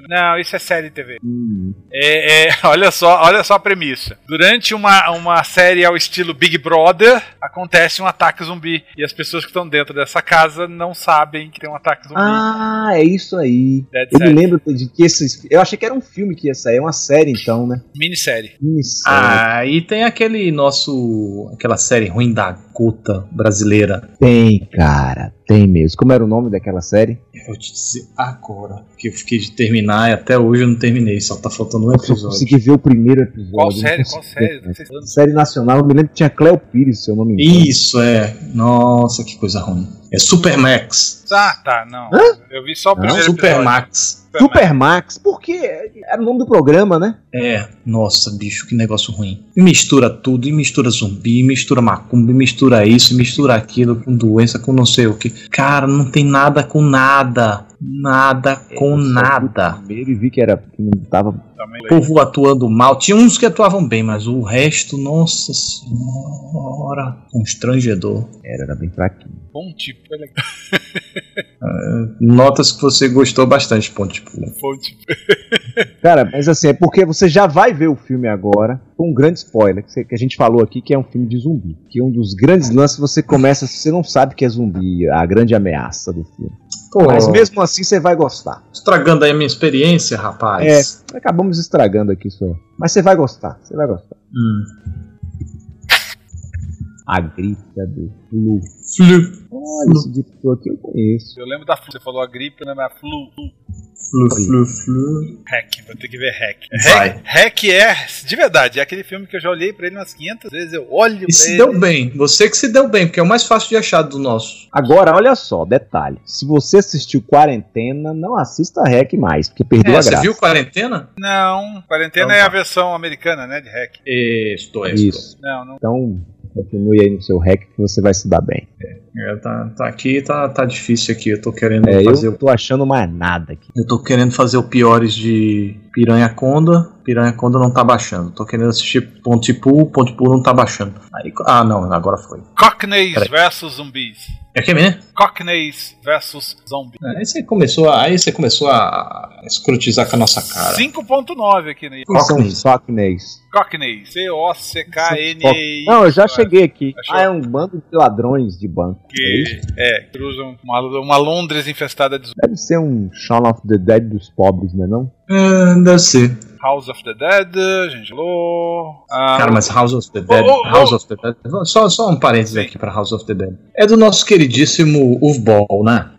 Não, isso é série TV. Hum. É, é, olha, só, olha só a premissa. Durante uma, uma série ao estilo Big Brother, acontece um ataque zumbi. E as pessoas que estão dentro dessa casa não sabem que tem um ataque zumbi. Ah, é isso aí. Dead eu Set. me lembro de que esses. Eu achei que era um filme que ia sair, é uma série então, né? Minissérie. Minissérie. Ah, e tem aquele nosso. aquela série ruim da Gota brasileira. Tem, cara, tem mesmo. Como era o nome daquela série? Eu vou te dizer agora, que eu fiquei de terminar e até hoje eu não terminei, só tá faltando um episódio. Eu consegui ver o primeiro episódio. Qual série? Qual série? Série nacional, eu me lembro que tinha Cleo Pires, se eu não me engano. Isso, é. Nossa, que coisa ruim. É Supermax. Ah, tá, não. Hã? Eu vi só o primeiro não, Supermax. Supermax, porque era o nome do programa, né? É, nossa, bicho, que negócio ruim. E mistura tudo, e mistura zumbi, e mistura macumba, e mistura isso, e mistura aquilo, com doença, com não sei o que. Cara, não tem nada com nada. Nada é, com nada. Primeiro e vi que era que não tava o povo atuando mal. Tinha uns que atuavam bem, mas o resto, nossa senhora, constrangedor. Era, era bem fraquinho. Bom tipo, é legal. Notas que você gostou bastante, ponto tipo. Bom tipo. Cara, mas assim, é porque você já vai ver o filme agora, com um grande spoiler, que a gente falou aqui, que é um filme de zumbi. Que um dos grandes lances você começa, você não sabe que é zumbi, a grande ameaça do filme. Pô, Mas mesmo assim você vai gostar. Estragando aí a minha experiência, rapaz. É, acabamos estragando aqui isso. Mas você vai gostar, você vai gostar. Hum. A grita do Flu. Flu. Olha, esse diretor aqui eu conheço. Eu lembro da Flu, você falou a gripe, né? Mas a Flu. Flu, flu, flu. Hack, vou ter que ver Hack. Hack, hack é, de verdade, é aquele filme que eu já olhei pra ele umas 500 vezes, eu olho e pra se ele. deu bem, você que se deu bem, porque é o mais fácil de achar do nosso. Agora, olha só, detalhe. Se você assistiu Quarentena, não assista Hack mais, porque perdeu é, a graça. Você viu Quarentena? Não, Quarentena então, é tá. a versão americana, né, de Hack. Estou, estou. Isso. Não, não. Então, continue aí no seu Hack que você vai se dar bem. É. Tá, tá aqui, tá, tá difícil aqui. Eu tô querendo é, fazer. Eu não tô achando mais nada aqui. Eu tô querendo fazer o piores de Piranha Conda. Piranha Conda não tá baixando. Tô querendo assistir Pontipool. Pontipool não tá baixando. Aí, ah, não, agora foi. Cockneys versus zumbis. É que mesmo? Cockneys versus zombies. É, aí você começou a, aí você começou a escrotizar com a nossa cara. 5.9 aqui no Cockneys. Cockneys. Cockneys. C-O-C-K-N-E-Y. Não, eu já cheguei aqui. Achou? Ah, é um bando de ladrões de banco. Que, é, cruzam uma, uma Londres infestada de Deve ser um Shaun of the Dead dos pobres, né não? É, deve ser. House of the Dead, gente falou. Ah, Cara, mas House of the Dead. Oh, oh, House oh. of the Dead. Só, só um parênteses aqui para House of the Dead. É do nosso queridíssimo Uwe Ball, né?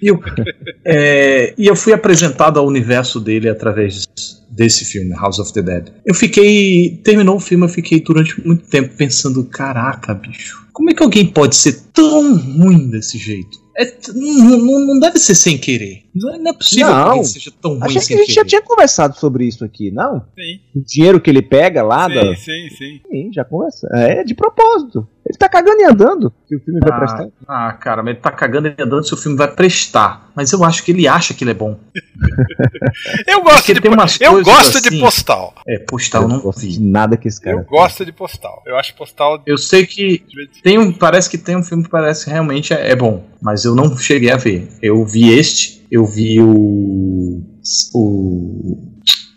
E eu, é, e eu fui apresentado ao universo dele através desse filme, House of the Dead. Eu fiquei. Terminou o filme, eu fiquei durante muito tempo pensando: caraca, bicho, como é que alguém pode ser tão ruim desse jeito? É, não, não, deve ser sem querer. Não é possível não, que seja tão ruim Acho que a gente querer. já tinha conversado sobre isso aqui, não? Sim. O dinheiro que ele pega lá sim, da. Sim, sim. Sim, já conversa. É de propósito. Ele tá cagando e andando se o filme ah, vai prestar. Ah, cara, mas ele tá cagando e andando se o filme vai prestar. Mas eu acho que ele acha que ele é bom. eu gosto, de, eu gosto assim, de postal. É, postal eu não gosto de nada que esse cara. Eu gosto de postal. Eu acho postal. Eu sei que tem um, parece que tem um filme que parece que realmente é, é bom, mas eu não cheguei a ver. Eu vi este, eu vi o o.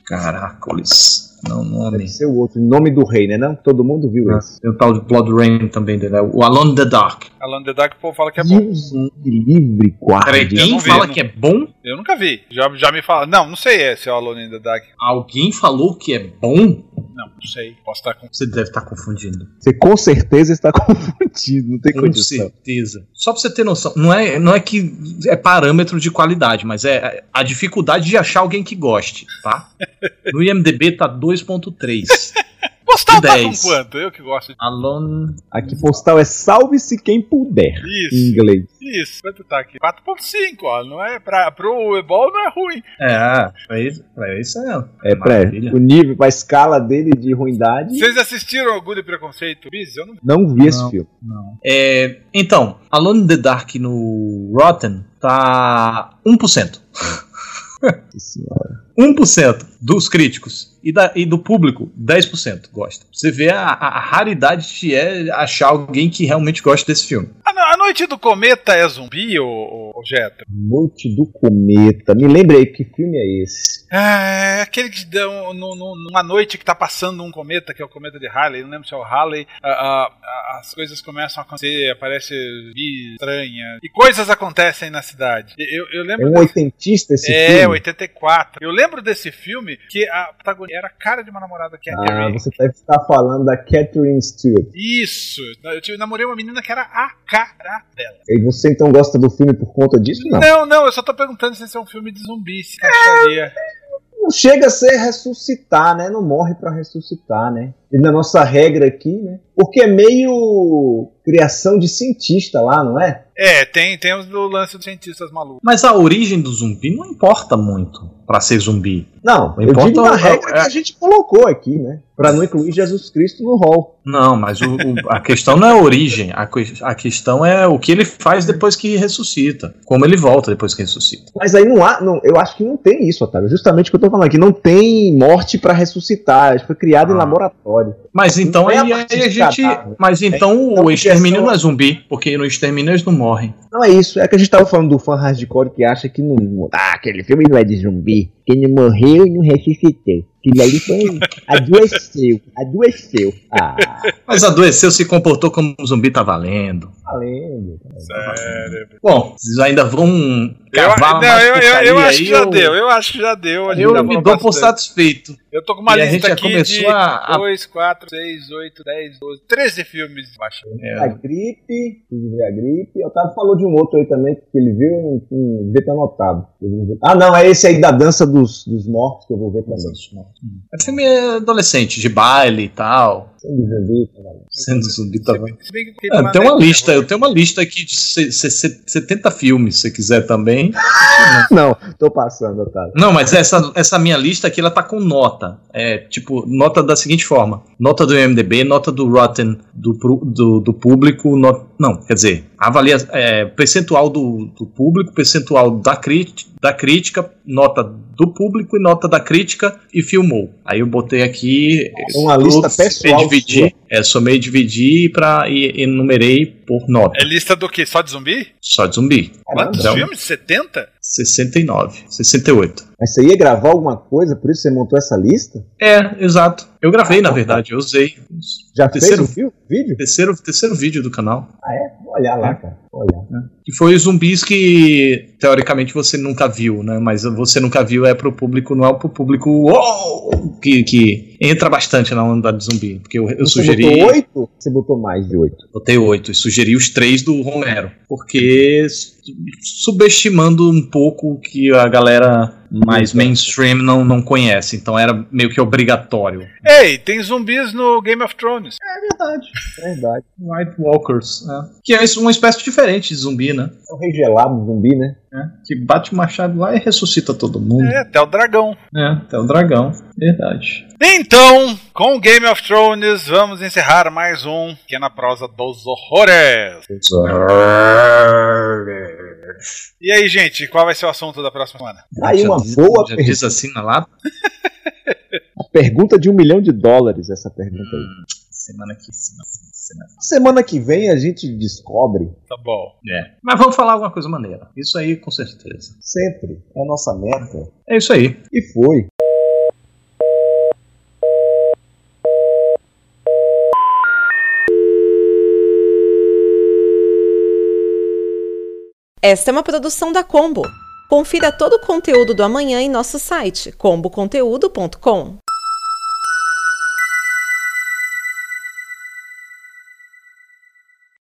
Caracoles. Não, nome. Deve ser o outro, Nome do Rei, né? Não? Todo mundo viu ah, esse. Tem o tal de Blood Rain também dele, né? o Alone in the Dark. Alone in the Dark, o povo fala que é bom. Deus livre, guarda. Peraí, quem fala vi, que é bom? Eu nunca vi. Já, já me fala. Não, não sei se é o Alone in the Dark. Alguém falou que é bom? Não, não sei. Posso estar com... Você deve estar confundindo. Você com certeza está confundido, não tem com condição. certeza. Só pra você ter noção, não é, não é que é parâmetro de qualidade, mas é a dificuldade de achar alguém que goste, tá? No IMDB tá 2.3. Postal tá com quanto? Eu que gosto de. Alone. Aqui postal é salve-se quem puder. Isso. Em inglês. Isso. Quanto tá aqui? 4.5, ó. Não é pra, pro Ebol não é ruim. É, pra isso, pra isso é. É, pra o nível, a escala dele de ruindade. Vocês assistiram Orgulho e Preconceito Biz? Eu não... não vi não, esse filme. Não. É, então, Alone in the Dark no Rotten tá 1%. Senhora. 1% dos críticos e, da, e do público, 10% gosta. Você vê a, a, raridade que é achar alguém que realmente gosta desse filme. A, a Noite do Cometa é zumbi, ou, ou Jetta? Noite do Cometa. Me lembrei que filme é esse. É aquele que dão numa noite que tá passando um cometa, que é o cometa de Halley, não lembro se é o Halley, a, a, as coisas começam a acontecer, aparece vida estranha, e coisas acontecem na cidade. Eu, eu lembro é um oitentista esse é, filme? É, 84. Eu lembro desse filme que a protagonista era a cara de uma namorada que é Ah, você deve estar falando da Catherine Stewart. Isso! Eu namorei uma menina que era a cara dela. E você então gosta do filme por conta disso? Não, não, não eu só tô perguntando se esse é um filme de zumbi, se encaixaria. É não chega a ser ressuscitar, né? Não morre para ressuscitar, né? E na nossa regra aqui, né? Porque é meio criação de cientista lá, não é? É, tem, tem o lance dos cientistas malucos. Mas a origem do zumbi não importa muito para ser zumbi. Não, eu digo na regra é, que a gente colocou aqui, né? Para não incluir Jesus Cristo no rol. Não, mas o, o, a questão não é a origem, a, a, questão é o que ele faz depois que ressuscita, como ele volta depois que ressuscita. Mas aí não há, não, eu acho que não tem isso, Otávio. Justamente o que eu tô falando aqui, não tem morte para ressuscitar, foi criado ah. em laboratório. Mas então aí, a, a gente, mas então é, o extermínio não é zumbi, porque no extermínio eles não morrem. Não é isso, é que a gente tava falando do fã hardcore que acha que não, ah, aquele filme não é de zumbi, que não morreu e não ressuscitou. Aquilo ali foi. adoeceu. Adoeceu. Ah. Mas adoeceu, se comportou como um zumbi, tá valendo. Valendo. Sério. Bom, vocês ainda vão cavar eu, não, eu, eu, eu acho que já eu... deu. Eu acho que já deu. Eu me dou por satisfeito. Eu tô com uma e lista aqui de a... 2, 4, 6, 8, 10, 12, 13 filmes. É. A gripe, a gripe. O Otávio falou de um outro aí também que ele viu e não devia ter anotado. Ah, não, é esse aí da dança dos, dos mortos que eu vou ver também. É filme adolescente, de baile e tal. Sendo zumbi, Sendo zumbi tá é, tem uma lista, eu tenho uma lista aqui de 70 filmes, se você quiser também. Não, tô passando, Otávio. Não, mas essa, essa minha lista aqui, ela tá com nota. É, tipo, nota da seguinte forma: nota do IMDB, nota do Rotten do, do, do público, not, não, quer dizer, avalia é, percentual do, do público, percentual da, crítica, da crítica, nota do público e nota da crítica e filmou. Aí eu botei aqui uma lista pessoal. Dividir, é, somei dividir pra, e enumerei por nota. É lista do que? Só de zumbi? Só de zumbi. Quantos então, filmes? 70? 69, 68. Mas você ia gravar alguma coisa, por isso você montou essa lista? É, exato. Eu gravei, ah, na verdade, eu usei. Já terceiro, fez o vídeo? Terceiro, terceiro vídeo do canal. Ah, é? Vou olhar lá, é. cara. Vou olhar. É. Que foi os zumbis que, teoricamente, você nunca viu, né? Mas você nunca viu é pro público, não é pro público oh! que, que entra bastante na onda de zumbi. Porque eu, eu você sugeri. Você botou oito? Você botou mais de oito? Botei oito. E sugeri os três do Romero. Porque subestimando um pouco que a galera mais mainstream não, não conhece, então era meio que obrigatório. Ei, tem zumbis no Game of Thrones. É verdade, é verdade. White Walkers, é. que é uma espécie diferente de zumbi, né? É o rei gelado zumbi, né? É, que bate o machado lá e ressuscita todo mundo. É, até o dragão. É, até o dragão, verdade. Então, com Game of Thrones, vamos encerrar mais um Pequena Prosa dos Horrores. Dos horrores. E aí, gente, qual vai ser o assunto da próxima semana? Aí uma diz, boa já diz assim na lata? a pergunta de um milhão de dólares, essa pergunta aí. Semana que semana. Semana que vem a gente descobre. Tá bom. É. Mas vamos falar alguma coisa maneira. Isso aí, com certeza. Sempre. É a nossa meta. É isso aí. E foi. Esta é uma produção da Combo. Confira todo o conteúdo do amanhã em nosso site comboconteúdo.com.